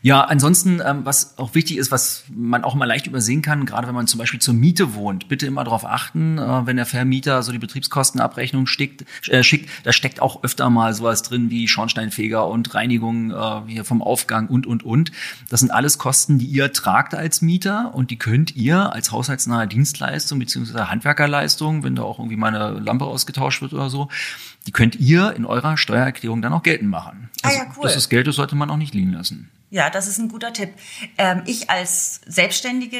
Ja, ansonsten, ähm, was auch wichtig ist, was man auch mal leicht übersehen kann, gerade wenn man zum Beispiel zur Miete wohnt, bitte immer darauf achten, äh, wenn der Vermieter so die Betriebskostenabrechnung schickt, äh, schickt, da steckt auch öfter mal sowas drin wie Schornsteinfeger und Reinigung äh, hier vom Aufgang und, und, und. Das sind alles Kosten, die ihr tragt als Mieter und die könnt ihr als haushaltsnahe Dienstleistung beziehungsweise Handwerkerleistung, wenn da auch irgendwie mal eine Lampe ausgetauscht wird oder so, die könnt ihr in eurer Steuererklärung dann auch geltend machen. Ah ja, Also, cool. Das ist Geld, das sollte man auch nicht liegen lassen. Ja, das ist ein guter Tipp. Ähm, ich als Selbstständige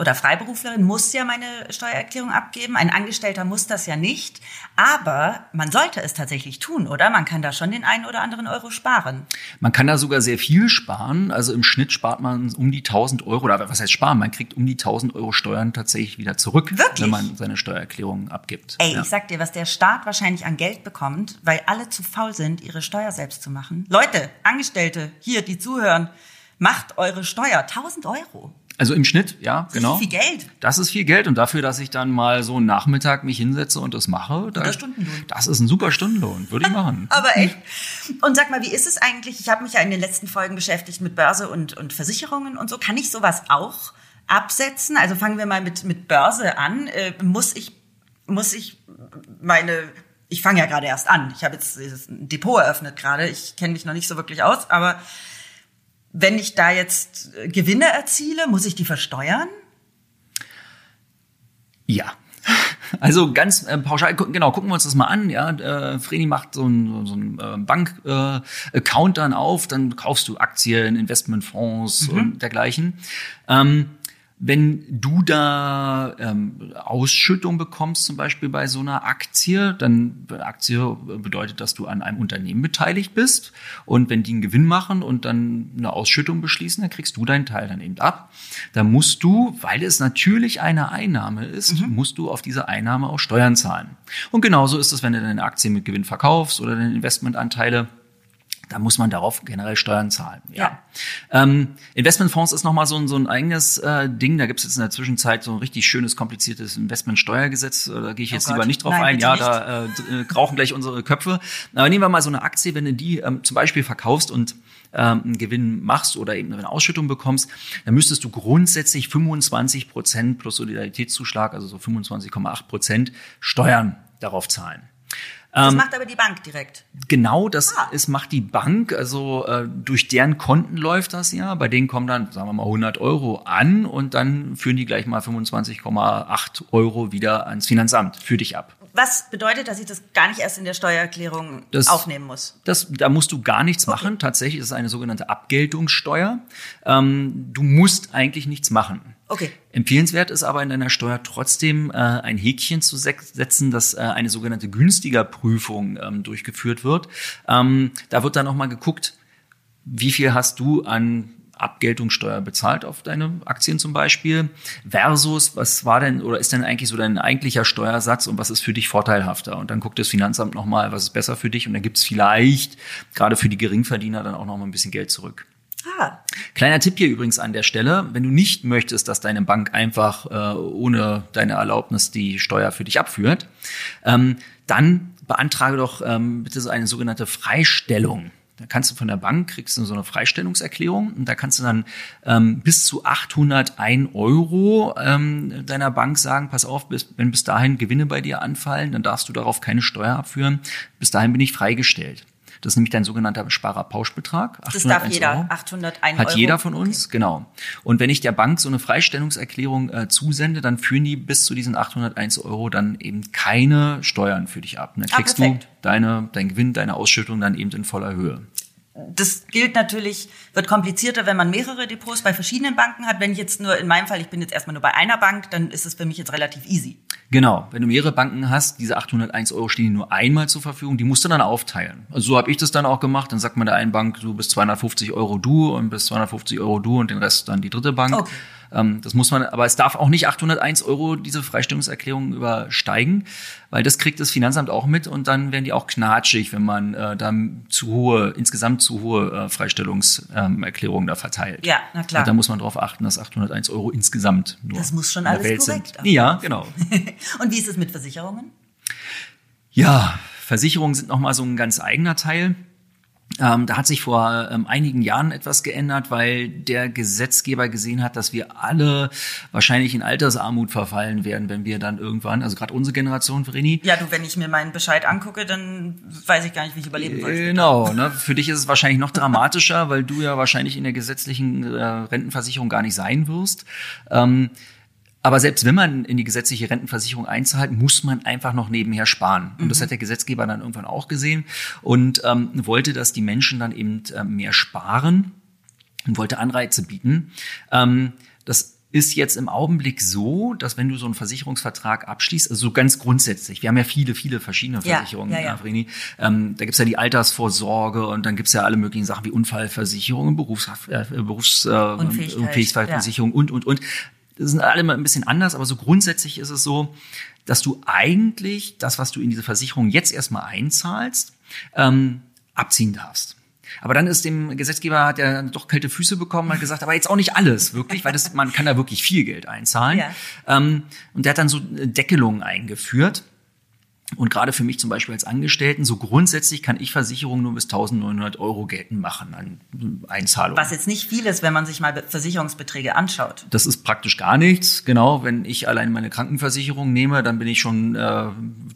oder Freiberuflerin muss ja meine Steuererklärung abgeben. Ein Angestellter muss das ja nicht. Aber man sollte es tatsächlich tun, oder? Man kann da schon den einen oder anderen Euro sparen. Man kann da sogar sehr viel sparen. Also im Schnitt spart man um die 1000 Euro. Oder was heißt sparen? Man kriegt um die 1000 Euro Steuern tatsächlich wieder zurück, Wirklich? wenn man seine Steuererklärung abgibt. Ey, ja. ich sag dir, was der Staat wahrscheinlich an Geld bekommt, weil alle zu faul sind, ihre Steuer selbst zu machen. Leute, Angestellte, hier, die zuhören, macht eure Steuer. 1000 Euro. Also im Schnitt, ja, Das genau. ist viel Geld. Das ist viel Geld und dafür, dass ich dann mal so einen Nachmittag mich hinsetze und das mache, da, das ist ein super Stundenlohn, würde ich machen. Aber echt. Und sag mal, wie ist es eigentlich? Ich habe mich ja in den letzten Folgen beschäftigt mit Börse und, und Versicherungen und so. Kann ich sowas auch absetzen? Also fangen wir mal mit, mit Börse an. Äh, muss ich, muss ich meine, ich fange ja gerade erst an. Ich habe jetzt ein Depot eröffnet gerade. Ich kenne mich noch nicht so wirklich aus, aber wenn ich da jetzt äh, Gewinne erziele, muss ich die versteuern? Ja. Also ganz äh, pauschal, genau, gucken wir uns das mal an. Ja, äh, Vreni macht so einen so einen, äh, Bank-Account äh, dann auf, dann kaufst du Aktien, Investmentfonds und dergleichen. Ähm, wenn du da ähm, Ausschüttung bekommst, zum Beispiel bei so einer Aktie, dann Aktie bedeutet, dass du an einem Unternehmen beteiligt bist. Und wenn die einen Gewinn machen und dann eine Ausschüttung beschließen, dann kriegst du deinen Teil dann eben ab. Da musst du, weil es natürlich eine Einnahme ist, musst du auf diese Einnahme auch Steuern zahlen. Und genauso ist es, wenn du deine Aktien mit Gewinn verkaufst oder deine Investmentanteile da muss man darauf generell Steuern zahlen. Ja. Ähm, Investmentfonds ist nochmal so ein, so ein eigenes äh, Ding. Da gibt es jetzt in der Zwischenzeit so ein richtig schönes, kompliziertes Investmentsteuergesetz. Äh, Da gehe ich Oh jetzt Gott. lieber nicht drauf Nein, ein. Ja, nicht. da äh, äh, rauchen gleich unsere Köpfe. Aber nehmen wir mal so eine Aktie, wenn du die ähm, zum Beispiel verkaufst und ähm, einen Gewinn machst oder eben eine Ausschüttung bekommst, dann müsstest du grundsätzlich 25 Prozent plus Solidaritätszuschlag, also so 25,8 Prozent Steuern darauf zahlen. Das macht aber die Bank direkt. Genau, das Ah. ist, macht die Bank, also äh, durch deren Konten läuft das ja. Bei denen kommen dann, sagen wir mal, 100 Euro an und dann führen die gleich mal 25,8 Euro wieder ans Finanzamt für dich ab. Was bedeutet, dass ich das gar nicht erst in der Steuererklärung Das- aufnehmen muss? Das, da musst du gar nichts machen. Tatsächlich ist es eine sogenannte Abgeltungssteuer. Ähm, du musst eigentlich nichts machen. Okay. Empfehlenswert ist aber in deiner Steuer trotzdem äh, ein Häkchen zu se- setzen, dass äh, eine sogenannte günstiger Prüfung ähm, durchgeführt wird. Ähm, da wird dann nochmal geguckt, wie viel hast du an Abgeltungssteuer bezahlt auf deine Aktien zum Beispiel, versus was war denn oder ist denn eigentlich so dein eigentlicher Steuersatz und was ist für dich vorteilhafter? Und dann guckt das Finanzamt nochmal, was ist besser für dich und dann gibt es vielleicht gerade für die Geringverdiener dann auch nochmal ein bisschen Geld zurück. Ah. Kleiner Tipp hier übrigens an der Stelle, wenn du nicht möchtest, dass deine Bank einfach äh, ohne deine Erlaubnis die Steuer für dich abführt, ähm, dann beantrage doch ähm, bitte so eine sogenannte Freistellung. Da kannst du von der Bank, kriegst du so eine Freistellungserklärung und da kannst du dann ähm, bis zu 801 Euro ähm, deiner Bank sagen, pass auf, bis, wenn bis dahin Gewinne bei dir anfallen, dann darfst du darauf keine Steuer abführen. Bis dahin bin ich freigestellt. Das ist nämlich dein sogenannter Sparerpauschbetrag. Das darf jeder, Euro. 801 Hat Euro. jeder von uns, okay. genau. Und wenn ich der Bank so eine Freistellungserklärung äh, zusende, dann führen die bis zu diesen 801 Euro dann eben keine Steuern für dich ab. Und dann ah, kriegst ah, du deine, dein Gewinn, deine Ausschüttung dann eben in voller Höhe das gilt natürlich, wird komplizierter, wenn man mehrere Depots bei verschiedenen Banken hat. Wenn ich jetzt nur, in meinem Fall, ich bin jetzt erstmal nur bei einer Bank, dann ist es für mich jetzt relativ easy. Genau, wenn du mehrere Banken hast, diese 801 Euro stehen nur einmal zur Verfügung, die musst du dann aufteilen. Also so habe ich das dann auch gemacht. Dann sagt man der einen Bank, du bist 250 Euro du und bis 250 Euro du und den Rest dann die dritte Bank. Okay. Ähm, das muss man, aber es darf auch nicht 801 Euro diese Freistellungserklärung übersteigen, weil das kriegt das Finanzamt auch mit und dann werden die auch knatschig, wenn man äh, dann zu hohe, insgesamt zu hohe äh, Freistellungserklärungen da verteilt. Ja, na klar. Und da muss man darauf achten, dass 801 Euro insgesamt nur Das muss schon alles Welt korrekt sind. Ja, genau. und wie ist es mit Versicherungen? Ja, Versicherungen sind nochmal so ein ganz eigener Teil. Ähm, da hat sich vor ähm, einigen Jahren etwas geändert, weil der Gesetzgeber gesehen hat, dass wir alle wahrscheinlich in Altersarmut verfallen werden, wenn wir dann irgendwann, also gerade unsere Generation, Vreni. Ja, du, wenn ich mir meinen Bescheid angucke, dann weiß ich gar nicht, wie ich überleben soll. Genau, ne? für dich ist es wahrscheinlich noch dramatischer, weil du ja wahrscheinlich in der gesetzlichen äh, Rentenversicherung gar nicht sein wirst. Ähm, aber selbst wenn man in die gesetzliche Rentenversicherung einzahlt, muss man einfach noch nebenher sparen. Und mhm. das hat der Gesetzgeber dann irgendwann auch gesehen und ähm, wollte, dass die Menschen dann eben äh, mehr sparen und wollte Anreize bieten. Ähm, das ist jetzt im Augenblick so, dass wenn du so einen Versicherungsvertrag abschließt, also so ganz grundsätzlich, wir haben ja viele, viele verschiedene Versicherungen, ja, ja, ja. Vreni, ähm, da gibt's ja die Altersvorsorge und dann gibt's ja alle möglichen Sachen wie Unfallversicherung, Berufs, äh, Berufs äh, und, und, und. Das sind alle mal ein bisschen anders, aber so grundsätzlich ist es so, dass du eigentlich das, was du in diese Versicherung jetzt erstmal einzahlst, ähm, abziehen darfst. Aber dann ist dem Gesetzgeber hat er doch kalte Füße bekommen, hat gesagt, aber jetzt auch nicht alles wirklich, weil das, man kann da wirklich viel Geld einzahlen. Ja. Ähm, und der hat dann so Deckelungen eingeführt. Und gerade für mich zum Beispiel als Angestellten, so grundsätzlich kann ich Versicherungen nur bis 1900 Euro geltend machen an Einzahlungen. Was jetzt nicht viel ist, wenn man sich mal Versicherungsbeträge anschaut. Das ist praktisch gar nichts. Genau, wenn ich allein meine Krankenversicherung nehme, dann bin ich schon äh,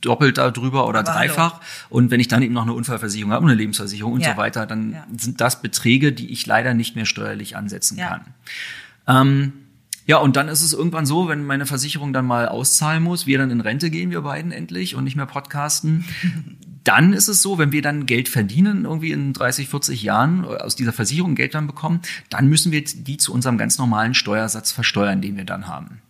doppelt darüber oder Aber dreifach. Hallo. Und wenn ich dann eben noch eine Unfallversicherung habe und eine Lebensversicherung und ja. so weiter, dann ja. sind das Beträge, die ich leider nicht mehr steuerlich ansetzen ja. kann. Ähm, ja, und dann ist es irgendwann so, wenn meine Versicherung dann mal auszahlen muss, wir dann in Rente gehen, wir beiden endlich und nicht mehr podcasten. Dann ist es so, wenn wir dann Geld verdienen, irgendwie in 30, 40 Jahren aus dieser Versicherung Geld dann bekommen, dann müssen wir die zu unserem ganz normalen Steuersatz versteuern, den wir dann haben.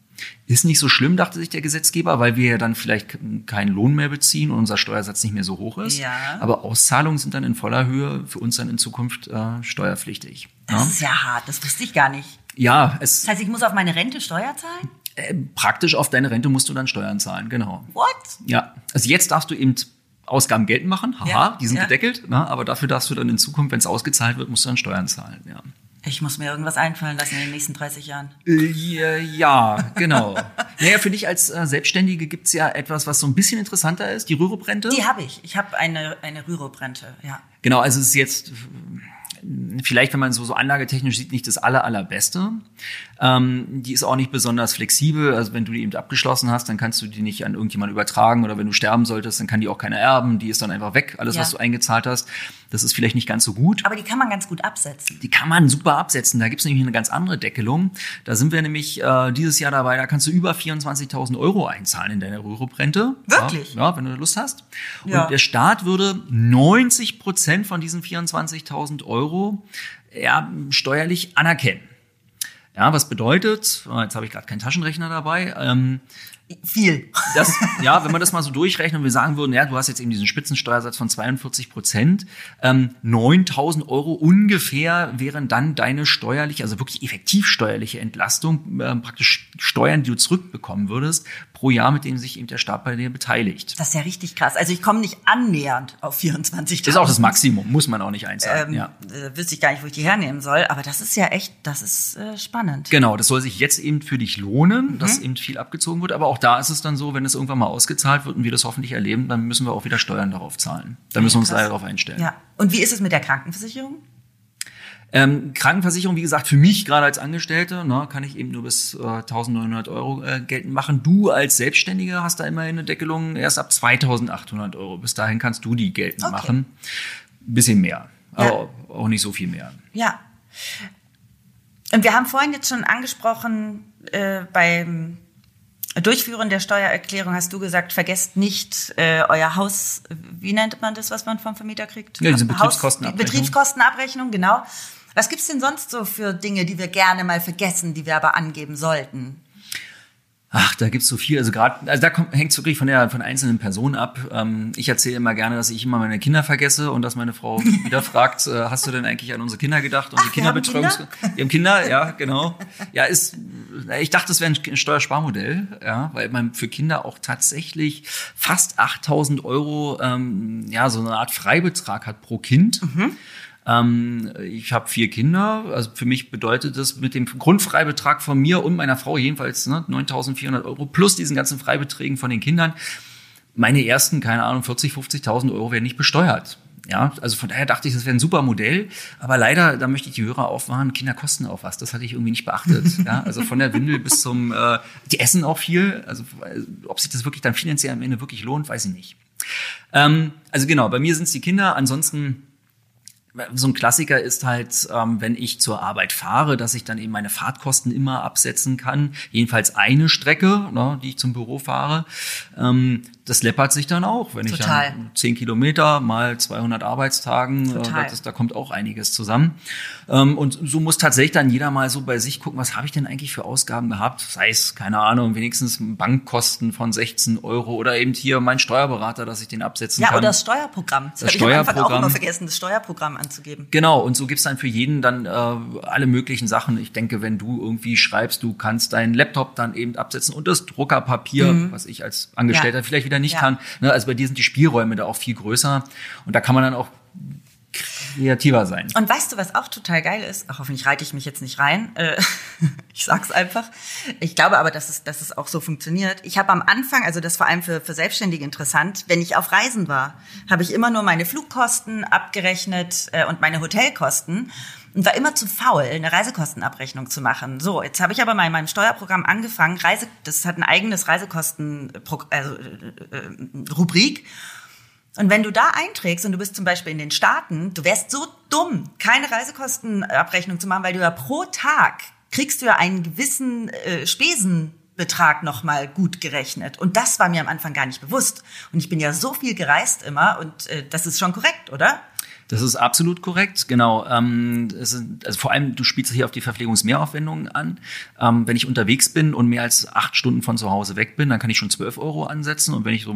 Ist nicht so schlimm, dachte sich der Gesetzgeber, weil wir ja dann vielleicht keinen Lohn mehr beziehen und unser Steuersatz nicht mehr so hoch ist. Ja. Aber Auszahlungen sind dann in voller Höhe für uns dann in Zukunft äh, steuerpflichtig. Das ja? ist ja hart, das wusste ich gar nicht. Ja, es. Das heißt, ich muss auf meine Rente Steuer zahlen? Äh, praktisch auf deine Rente musst du dann Steuern zahlen, genau. What? Ja. Also jetzt darfst du eben Ausgaben geltend machen, haha, ja, die sind ja. gedeckelt, na, aber dafür darfst du dann in Zukunft, wenn es ausgezahlt wird, musst du dann Steuern zahlen, ja. Ich muss mir irgendwas einfallen lassen in den nächsten 30 Jahren. Äh, ja, genau. naja, für dich als äh, Selbstständige gibt's ja etwas, was so ein bisschen interessanter ist, die Rürup-Rente. Die habe ich. Ich habe eine, eine Rürup-Rente, ja. Genau, also es ist jetzt vielleicht, wenn man so, so anlagetechnisch sieht, nicht das aller, allerbeste. Ähm, die ist auch nicht besonders flexibel. Also wenn du die eben abgeschlossen hast, dann kannst du die nicht an irgendjemanden übertragen oder wenn du sterben solltest, dann kann die auch keiner erben. Die ist dann einfach weg, alles, ja. was du eingezahlt hast. Das ist vielleicht nicht ganz so gut. Aber die kann man ganz gut absetzen. Die kann man super absetzen. Da gibt's nämlich eine ganz andere Deckelung. Da sind wir nämlich äh, dieses Jahr dabei, da kannst du über 24.000 Euro einzahlen in deine Rürup-Rente. Wirklich? Ja, ja, wenn du Lust hast. Ja. Und der Staat würde 90 Prozent von diesen 24.000 Euro ja, steuerlich anerkennen. Ja, was bedeutet, oh, jetzt habe ich gerade keinen Taschenrechner dabei, ähm, Viel. Das, ja, wenn man das mal so durchrechnet und wir sagen würden, ja, du hast jetzt eben diesen Spitzensteuersatz von 42 Prozent, ähm, 9000 Euro ungefähr wären dann deine steuerliche, also wirklich effektiv steuerliche Entlastung, äh, praktisch Steuern, die du zurückbekommen würdest, pro Jahr, mit denen sich eben der Staat bei dir beteiligt. Das ist ja richtig krass. Also ich komme nicht annähernd auf 24.000. Das ist auch das Maximum, muss man auch nicht einzahlen. Ähm, ja. äh, wüsste ich gar nicht, wo ich die hernehmen soll, aber das ist ja echt, das ist äh, spannend. Genau, das soll sich jetzt eben für dich lohnen, Mhm. dass eben viel abgezogen wird. Aber auch da ist es dann so, wenn es irgendwann mal ausgezahlt wird und wir das hoffentlich erleben, dann müssen wir auch wieder Steuern darauf zahlen. Da müssen wir uns leider darauf einstellen. Ja. Und wie ist es mit der Krankenversicherung? Ähm, Krankenversicherung, wie gesagt, für mich gerade als Angestellte, ne, kann ich eben nur bis äh, 1900 Euro äh, geltend machen. Du als Selbstständiger hast da immerhin eine Deckelung erst ab 2800 Euro. Bis dahin kannst du die geltend Okay. machen. Bisschen mehr, Ja. aber auch nicht so viel mehr. Ja. Und wir haben vorhin jetzt schon angesprochen, äh, beim Durchführen der Steuererklärung hast du gesagt, vergesst nicht äh, euer Haus, wie nennt man das, was man vom Vermieter kriegt? Ja, diese Haus- Betriebskostenabrechnung. die Betriebskostenabrechnung, genau. Was gibt's denn sonst so für Dinge, die wir gerne mal vergessen, die wir aber angeben sollten? Ach, da gibt's so viel. Also gerade, also da hängt es wirklich von der von einzelnen Personen ab. Ähm, ich erzähle immer gerne, dass ich immer meine Kinder vergesse und dass meine Frau wieder fragt, äh, hast du denn eigentlich an unsere Kinder gedacht? Unsere Ach, wir haben Kinderbetreuungs Kinder? Wir haben Kinder, ja, genau. Ja, ist, ich dachte, das wäre ein Steuersparmodell, ja, weil man für Kinder auch tatsächlich fast 8000 Euro, ähm, ja, so eine Art Freibetrag hat pro Kind. Ähm, ich habe vier Kinder. Also für mich bedeutet das mit dem Grundfreibetrag von mir und meiner Frau jedenfalls ne, 9.400 Euro plus diesen ganzen Freibeträgen von den Kindern. Meine ersten, keine Ahnung, 40, 50.000 Euro werden nicht besteuert. Ja, also von daher dachte ich, das wäre ein super Modell. Aber leider, da möchte ich die Hörer aufmachen, Kinder kosten auch was. Das hatte ich irgendwie nicht beachtet. Ja, also von der Windel bis zum, äh, die essen auch viel. Also äh, ob sich das wirklich dann finanziell am Ende wirklich lohnt, weiß ich nicht. Ähm, also genau, bei mir sind es die Kinder. Ansonsten so ein Klassiker ist halt, ähm, wenn ich zur Arbeit fahre, dass ich dann eben meine Fahrtkosten immer absetzen kann. Jedenfalls eine Strecke, ne, die ich zum Büro fahre. Ähm, das läppert sich dann auch, wenn Total. ich dann 10 Kilometer mal 200 Arbeitstagen, äh, Total. das, da kommt auch einiges zusammen. Ähm, und so muss tatsächlich dann jeder mal so bei sich gucken, was habe ich denn eigentlich für Ausgaben gehabt? Sei es, keine Ahnung, wenigstens Bankkosten von 16 Euro oder eben hier mein Steuerberater, dass ich den absetzen Ja, kann. oder das Steuerprogramm. Das, Das habe ich am Anfang auch Steuerprogramm. immer vergessen, das Steuerprogramm anzugeben. Genau, und so gibt's dann für jeden dann äh, alle möglichen Sachen. Ich denke, wenn du irgendwie schreibst, du kannst deinen Laptop dann eben absetzen und das Druckerpapier, was ich als Angestellter Mhm. Ja. vielleicht wieder nicht Ja. kann. Ne, also bei dir sind die Spielräume da auch viel größer und da kann man dann auch kreativer sein. Und weißt du, was auch total geil ist? Ach, hoffentlich reite ich mich jetzt nicht rein. Äh, ich sag's einfach. Ich glaube aber, dass es, dass es auch so funktioniert. Ich habe am Anfang, also das vor allem für, für Selbstständige interessant, wenn ich auf Reisen war, habe ich immer nur meine Flugkosten abgerechnet äh, und meine Hotelkosten und war immer zu faul, eine Reisekostenabrechnung zu machen. So, jetzt habe ich aber mal in meinem Steuerprogramm angefangen. Reise, das hat ein eigenes Reisekosten, also äh, äh, Rubrik. Und wenn du da einträgst und du bist zum Beispiel in den Staaten, du wärst so dumm, keine Reisekostenabrechnung zu machen, weil du ja pro Tag kriegst du ja einen gewissen äh, Spesenbetrag nochmal gut gerechnet. Und das war mir am Anfang gar nicht bewusst. Und ich bin ja so viel gereist immer und äh, das ist schon korrekt, oder? Das ist absolut korrekt, genau. Ähm, es sind, also vor allem, du spielst hier auf die Verpflegungsmehraufwendungen an. Ähm, wenn ich unterwegs bin und mehr als acht Stunden von zu Hause weg bin, dann kann ich schon 12 Euro ansetzen. Und wenn ich so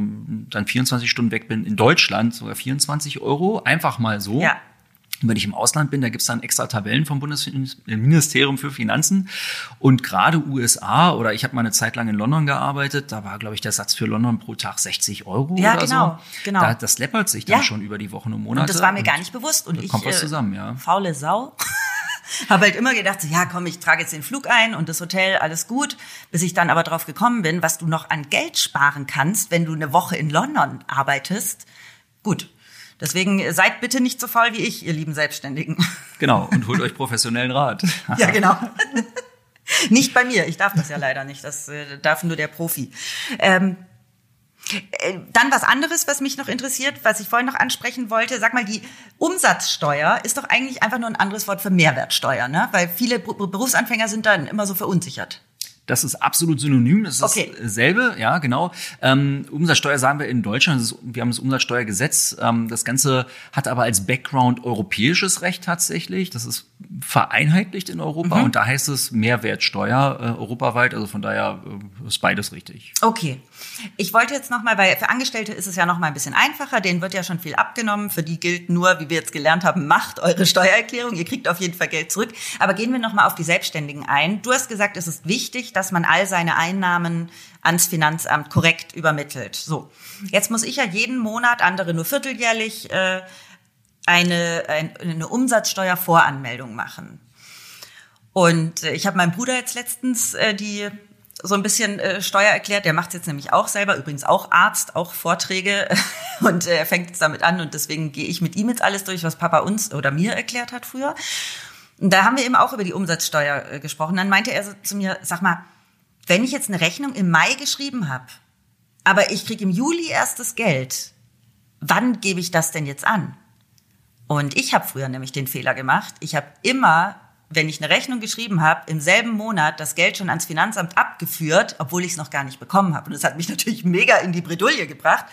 dann 24 Stunden weg bin in Deutschland, sogar 24 Euro. Einfach mal so. Ja. Wenn ich im Ausland bin, da gibt's dann extra Tabellen vom Bundesministerium für Finanzen. Und gerade USA, oder ich habe mal eine Zeit lang in London gearbeitet, da war, glaube ich, der Satz für London pro Tag 60 Euro Ja, oder genau, so. genau. Da, das läppert sich dann Ja. schon über die Wochen und Monate. Und das war mir Und gar nicht bewusst. Und da ich, kommt was äh, zusammen, ja. faule Sau, habe halt immer gedacht, ja komm, ich trage jetzt den Flug ein und das Hotel, alles gut. Bis ich dann aber drauf gekommen bin, was du noch an Geld sparen kannst, wenn du eine Woche in London arbeitest. Gut. Deswegen seid bitte nicht so faul wie ich, ihr lieben Selbstständigen. Genau, und holt euch professionellen Rat. ja, genau. nicht bei mir. Ich darf das ja leider nicht. Das äh, darf nur der Profi. Ähm, äh, dann was anderes, was mich noch interessiert, was ich vorhin noch ansprechen wollte. Sag mal, die Umsatzsteuer ist doch eigentlich einfach nur ein anderes Wort für Mehrwertsteuer, ne? Weil viele Ber- Berufsanfänger sind dann immer so verunsichert. Das ist absolut synonym, das ist Okay. dasselbe, ja, genau. Ähm, Umsatzsteuer sagen wir in Deutschland, ist, wir haben das Umsatzsteuergesetz. Ähm, das Ganze hat aber als Background europäisches Recht tatsächlich. Das ist vereinheitlicht in Europa Mhm. und da heißt es Mehrwertsteuer äh, europaweit. Also von daher äh, ist beides richtig. Okay. Ich wollte jetzt nochmal, weil für Angestellte ist es ja nochmal ein bisschen einfacher, denen wird ja schon viel abgenommen. Für die gilt nur, wie wir jetzt gelernt haben, macht eure Steuererklärung, ihr kriegt auf jeden Fall Geld zurück. Aber gehen wir nochmal auf die Selbstständigen ein. Du hast gesagt, es ist wichtig, dass man all seine Einnahmen ans Finanzamt korrekt übermittelt. So, jetzt muss ich ja jeden Monat, andere nur vierteljährlich, äh, eine, ein, eine Umsatzsteuervoranmeldung machen. Und äh, ich habe meinem Bruder jetzt letztens äh, die so ein bisschen äh, Steuer erklärt. Der macht jetzt nämlich auch selber, übrigens auch Arzt, auch Vorträge und äh, er fängt jetzt damit an und deswegen gehe ich mit ihm jetzt alles durch, was Papa uns oder mir erklärt hat früher. Und da haben wir eben auch über die Umsatzsteuer äh, gesprochen. Dann meinte er so zu mir, sag mal, wenn ich jetzt eine Rechnung im Mai geschrieben habe, aber ich kriege im Juli erst das Geld, wann gebe ich das denn jetzt an? Und ich habe früher nämlich den Fehler gemacht. Ich habe immer, wenn ich eine Rechnung geschrieben habe, im selben Monat das Geld schon ans Finanzamt abgeführt, obwohl ich es noch gar nicht bekommen habe. Und das hat mich natürlich mega in die Bredouille gebracht.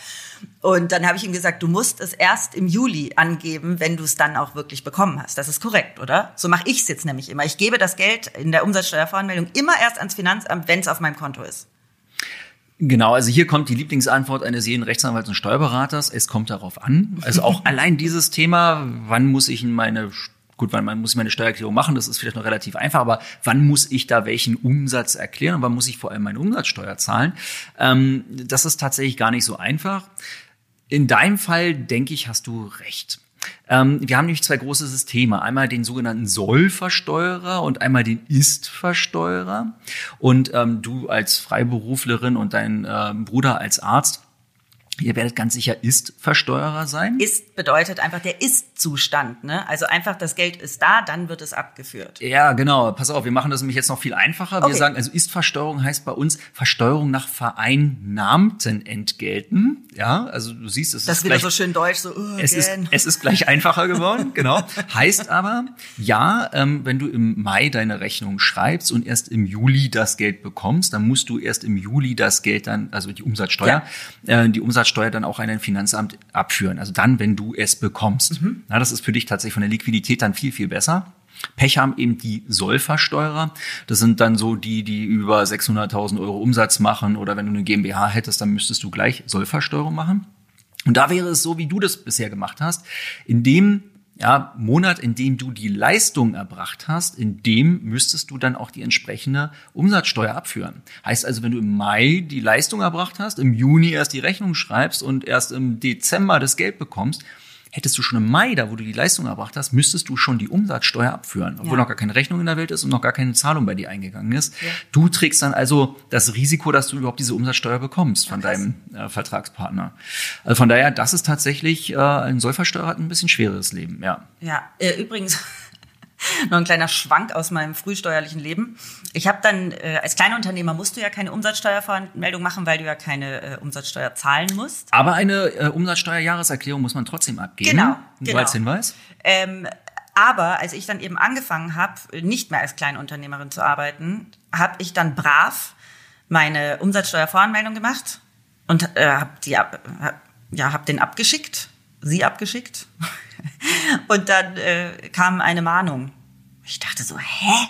Und dann habe ich ihm gesagt, du musst es erst im Juli angeben, wenn du es dann auch wirklich bekommen hast. Das ist korrekt, oder? So mache ich es jetzt nämlich immer. Ich gebe das Geld in der Umsatzsteuervoranmeldung immer erst ans Finanzamt, wenn es auf meinem Konto ist. Genau, also hier kommt die Lieblingsantwort eines jeden Rechtsanwalts und Steuerberaters. Es kommt darauf an. Also auch allein dieses Thema, wann muss ich in meine Gut, wann man muss ich meine Steuererklärung machen, das ist vielleicht noch relativ einfach, aber wann muss ich da welchen Umsatz erklären und wann muss ich vor allem meine Umsatzsteuer zahlen? Ähm, das ist tatsächlich gar nicht so einfach. In deinem Fall, denke ich, hast du recht. Ähm, wir haben nämlich zwei große Systeme. Einmal den sogenannten Sollversteuerer und einmal den Ist-Versteuerer. Und ähm, du als Freiberuflerin und dein ähm, Bruder als Arzt, ihr werdet ganz sicher Ist-Versteuerer sein. Ist bedeutet einfach der Ist-Zustand. Ne? Also einfach das Geld ist da, dann wird es abgeführt. Ja, genau. Pass auf, wir machen das nämlich jetzt noch viel einfacher. Wir Okay. sagen, also Ist-Versteuerung heißt bei uns Versteuerung nach vereinnahmten Entgelten. Ja, also du siehst, es Das ist gleich, so schön deutsch, so uh, es ist, es ist gleich einfacher geworden, genau. Heißt aber, ja, ähm, wenn du im Mai deine Rechnung schreibst und erst im Juli das Geld bekommst, dann musst du erst im Juli das Geld dann, also die Umsatzsteuer, äh, die Umsatzsteuer dann auch an ein Finanzamt abführen. Also dann, wenn du es bekommst. Na, das ist für dich tatsächlich von der Liquidität dann viel, viel besser. Pech haben eben die Sollversteuerer. Das sind dann so die, die über 600.000 Euro Umsatz machen oder wenn du eine GmbH hättest, dann müsstest du gleich Sollversteuerung machen. Und da wäre es so, wie du das bisher gemacht hast, in dem ja, Monat, in dem du die Leistung erbracht hast, in dem müsstest du dann auch die entsprechende Umsatzsteuer abführen. Heißt also, wenn du im Mai die Leistung erbracht hast, im Juni erst die Rechnung schreibst und erst im Dezember das Geld bekommst, hättest du schon im Mai, da wo du die Leistung erbracht hast, müsstest du schon die Umsatzsteuer abführen, obwohl Ja. noch gar keine Rechnung in der Welt ist und noch gar keine Zahlung bei dir eingegangen ist. Du trägst dann also das Risiko, dass du überhaupt diese Umsatzsteuer bekommst von krass. deinem äh, Vertragspartner. Also von daher, das ist tatsächlich, äh, ein Sollversteuerer hat ein bisschen schwereres Leben, ja. Ja, äh, übrigens noch ein kleiner Schwank aus meinem frühsteuerlichen Leben. Ich habe dann, äh, als Kleinunternehmer musst du ja keine Umsatzsteuervoranmeldung machen, weil du ja keine äh, Umsatzsteuer zahlen musst. Aber eine äh, Umsatzsteuerjahreserklärung muss man trotzdem abgeben. Genau, genau. als Hinweis. Ähm, aber als ich dann eben angefangen habe, nicht mehr als Kleinunternehmerin zu arbeiten, habe ich dann brav meine Umsatzsteuervoranmeldung gemacht und äh, habe die ab, hab, ja habe den abgeschickt, sie abgeschickt und dann äh, kam eine Mahnung. Ich dachte so, hä?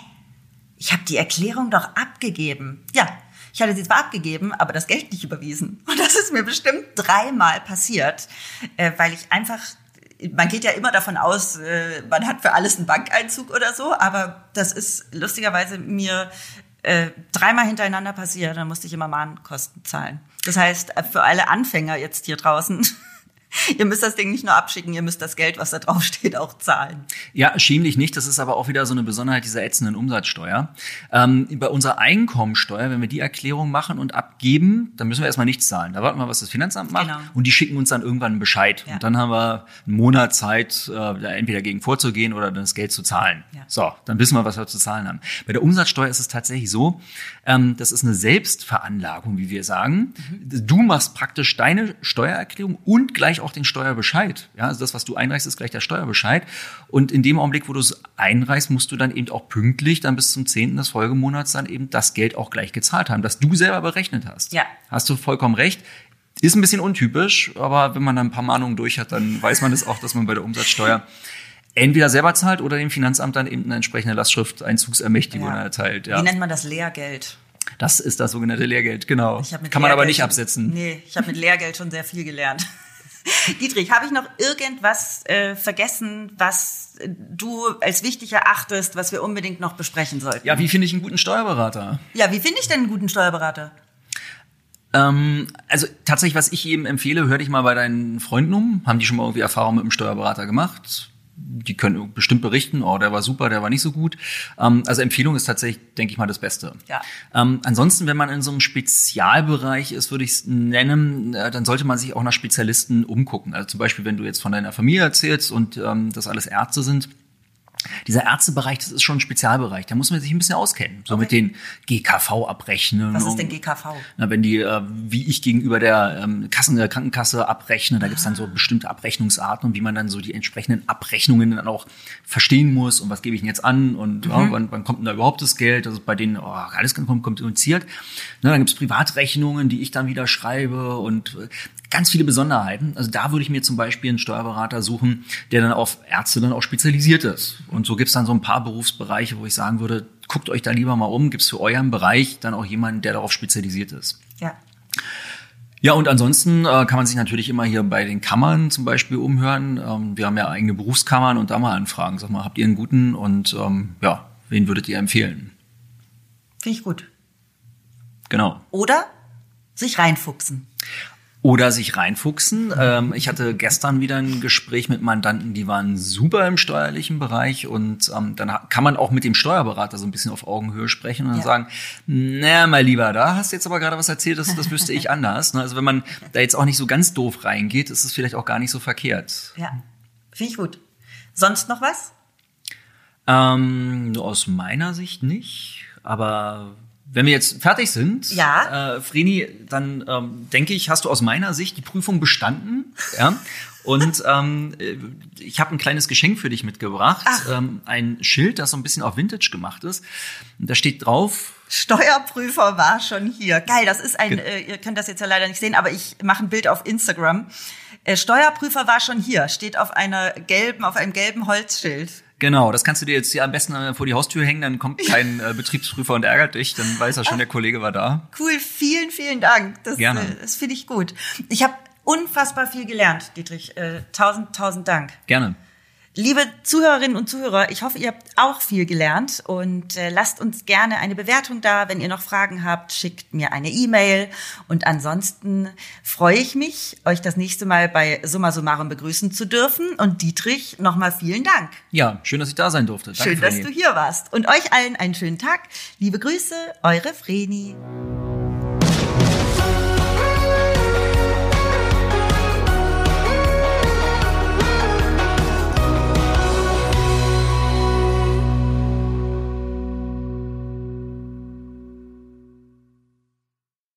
Ich habe die Erklärung doch abgegeben. Ja, ich hatte sie zwar abgegeben, aber das Geld nicht überwiesen. Und das ist mir bestimmt dreimal passiert, äh, weil ich einfach, man geht ja immer davon aus, äh, man hat für alles einen Bankeinzug oder so, aber das ist lustigerweise mir äh, dreimal hintereinander passiert. Dann musste ich immer Mahnkosten zahlen. Das heißt, äh, für alle Anfänger jetzt hier draußen, ihr müsst das Ding nicht nur abschicken, ihr müsst das Geld, was da drauf steht, auch zahlen. Ja, schämlich nicht. Das ist aber auch wieder so eine Besonderheit dieser ätzenden Umsatzsteuer. Ähm, bei unserer Einkommensteuer, wenn wir die Erklärung machen und abgeben, dann müssen wir erstmal nichts zahlen. Da warten wir, was das Finanzamt macht. Genau. Und die schicken uns dann irgendwann einen Bescheid. Ja. Und dann haben wir einen Monat Zeit, äh, da entweder gegen vorzugehen oder dann das Geld zu zahlen. Ja. So, dann wissen wir, was wir zu zahlen haben. Bei der Umsatzsteuer ist es tatsächlich so, ähm, das ist eine Selbstveranlagung, wie wir sagen. Mhm. Du machst praktisch deine Steuererklärung und gleichzeitig gleich auch den Steuerbescheid. Ja, also das, was du einreichst, ist gleich der Steuerbescheid. Und in dem Augenblick, wo du es einreichst, musst du dann eben auch pünktlich dann bis zum 10. des Folgemonats dann eben das Geld auch gleich gezahlt haben, das du selber berechnet hast. Ja. Hast du vollkommen recht. Ist ein bisschen untypisch, aber wenn man dann ein paar Mahnungen durch hat, dann weiß man es auch, dass man bei der Umsatzsteuer entweder selber zahlt oder dem Finanzamt dann eben eine entsprechende Lastschrift-Einzugsermächtigung Ja. erteilt. Ja. Wie nennt man das Lehrgeld? Das ist das sogenannte Lehrgeld, genau. Kann man aber nicht schon- absetzen. Nee, ich habe mit Lehrgeld schon sehr viel gelernt. Dietrich, habe ich noch irgendwas äh, vergessen, was du als wichtig erachtest, was wir unbedingt noch besprechen sollten? Ja, wie finde ich einen guten Steuerberater? Ja, wie finde ich denn einen guten Steuerberater? Ähm, also tatsächlich, was ich jedem empfehle, hör dich mal bei deinen Freunden um. Haben die schon mal irgendwie Erfahrung mit einem Steuerberater gemacht? Die können bestimmt berichten, oh, der war super, der war nicht so gut. Ähm, also Empfehlung ist tatsächlich, denke ich mal, das Beste. Ja. Ähm, ansonsten, wenn man in so einem Spezialbereich ist, würde ich es nennen, äh, dann sollte man sich auch nach Spezialisten umgucken. Also zum Beispiel, wenn du jetzt von deiner Familie erzählst und ähm, das alles Ärzte sind, dieser Ärztebereich, das ist schon ein Spezialbereich. Da muss man sich ein bisschen auskennen. So Okay. mit den GKV-Abrechnungen. Was ist denn GKV? Na, wenn die, äh, wie ich gegenüber der ähm, Kassen der Krankenkasse abrechne, da gibt's dann so bestimmte Abrechnungsarten und wie man dann so die entsprechenden Abrechnungen dann auch verstehen muss und was gebe ich denn jetzt an und ja, wann, wann kommt denn da überhaupt das Geld? Das ist bei denen oh, alles kompliziert. Na, dann gibt's Privatrechnungen, die ich dann wieder schreibe und äh, ganz viele Besonderheiten. Also da würde ich mir zum Beispiel einen Steuerberater suchen, der dann auf Ärzte dann auch spezialisiert ist. Und so gibt's dann so ein paar Berufsbereiche, wo ich sagen würde, guckt euch da lieber mal um, gibt's für euren Bereich dann auch jemanden, der darauf spezialisiert ist. Ja. Ja, und ansonsten äh, kann man sich natürlich immer hier bei den Kammern zum Beispiel umhören. Ähm, wir haben ja eigene Berufskammern und da mal anfragen. Sag mal, habt ihr einen guten und ähm, ja, wen würdet ihr empfehlen? Finde ich gut. Genau. Oder sich reinfuchsen. Oder sich reinfuchsen. Ähm, ich hatte gestern wieder ein Gespräch mit Mandanten, die waren super im steuerlichen Bereich und ähm, dann kann man auch mit dem Steuerberater so ein bisschen auf Augenhöhe sprechen und dann Ja. sagen, na, mein Lieber, da hast du jetzt aber gerade was erzählt, das, das wüsste ich anders. Ne? Also wenn man da jetzt auch nicht so ganz doof reingeht, ist es vielleicht auch gar nicht so verkehrt. Ja. Finde ich gut. Sonst noch was? Ähm, nur aus meiner Sicht nicht, aber wenn wir jetzt fertig sind, Ja. äh, Vreni, dann ähm, denke ich, hast du aus meiner Sicht die Prüfung bestanden. Ja? Und ähm, äh, ich habe ein kleines Geschenk für dich mitgebracht. Ach. Ähm, ein Schild, das so ein bisschen auf Vintage gemacht ist. Und da steht drauf, Steuerprüfer war schon hier. Geil, das ist ein, äh, ihr könnt das jetzt ja leider nicht sehen, aber ich mache ein Bild auf Instagram. Äh, Steuerprüfer war schon hier, steht auf einer gelben, auf einem gelben Holzschild. Genau, das kannst du dir jetzt hier am besten äh, vor die Haustür hängen, dann kommt kein äh, Betriebsprüfer und ärgert dich, dann weiß er schon, der Kollege war da. Cool, vielen, vielen Dank. Das, Gerne. äh, das finde ich gut. Ich habe unfassbar viel gelernt, Dietrich. Äh, tausend, tausend Dank. Gerne. Liebe Zuhörerinnen und Zuhörer, ich hoffe, ihr habt auch viel gelernt und äh, lasst uns gerne eine Bewertung da. Wenn ihr noch Fragen habt, schickt mir eine E-Mail. Und ansonsten freue ich mich, euch das nächste Mal bei Summa Summarum begrüßen zu dürfen. Und Dietrich, nochmal vielen Dank. Ja, schön, dass ich da sein durfte. Danke, Schön, dass du hier warst. Und euch allen einen schönen Tag. Liebe Grüße, eure Vreni.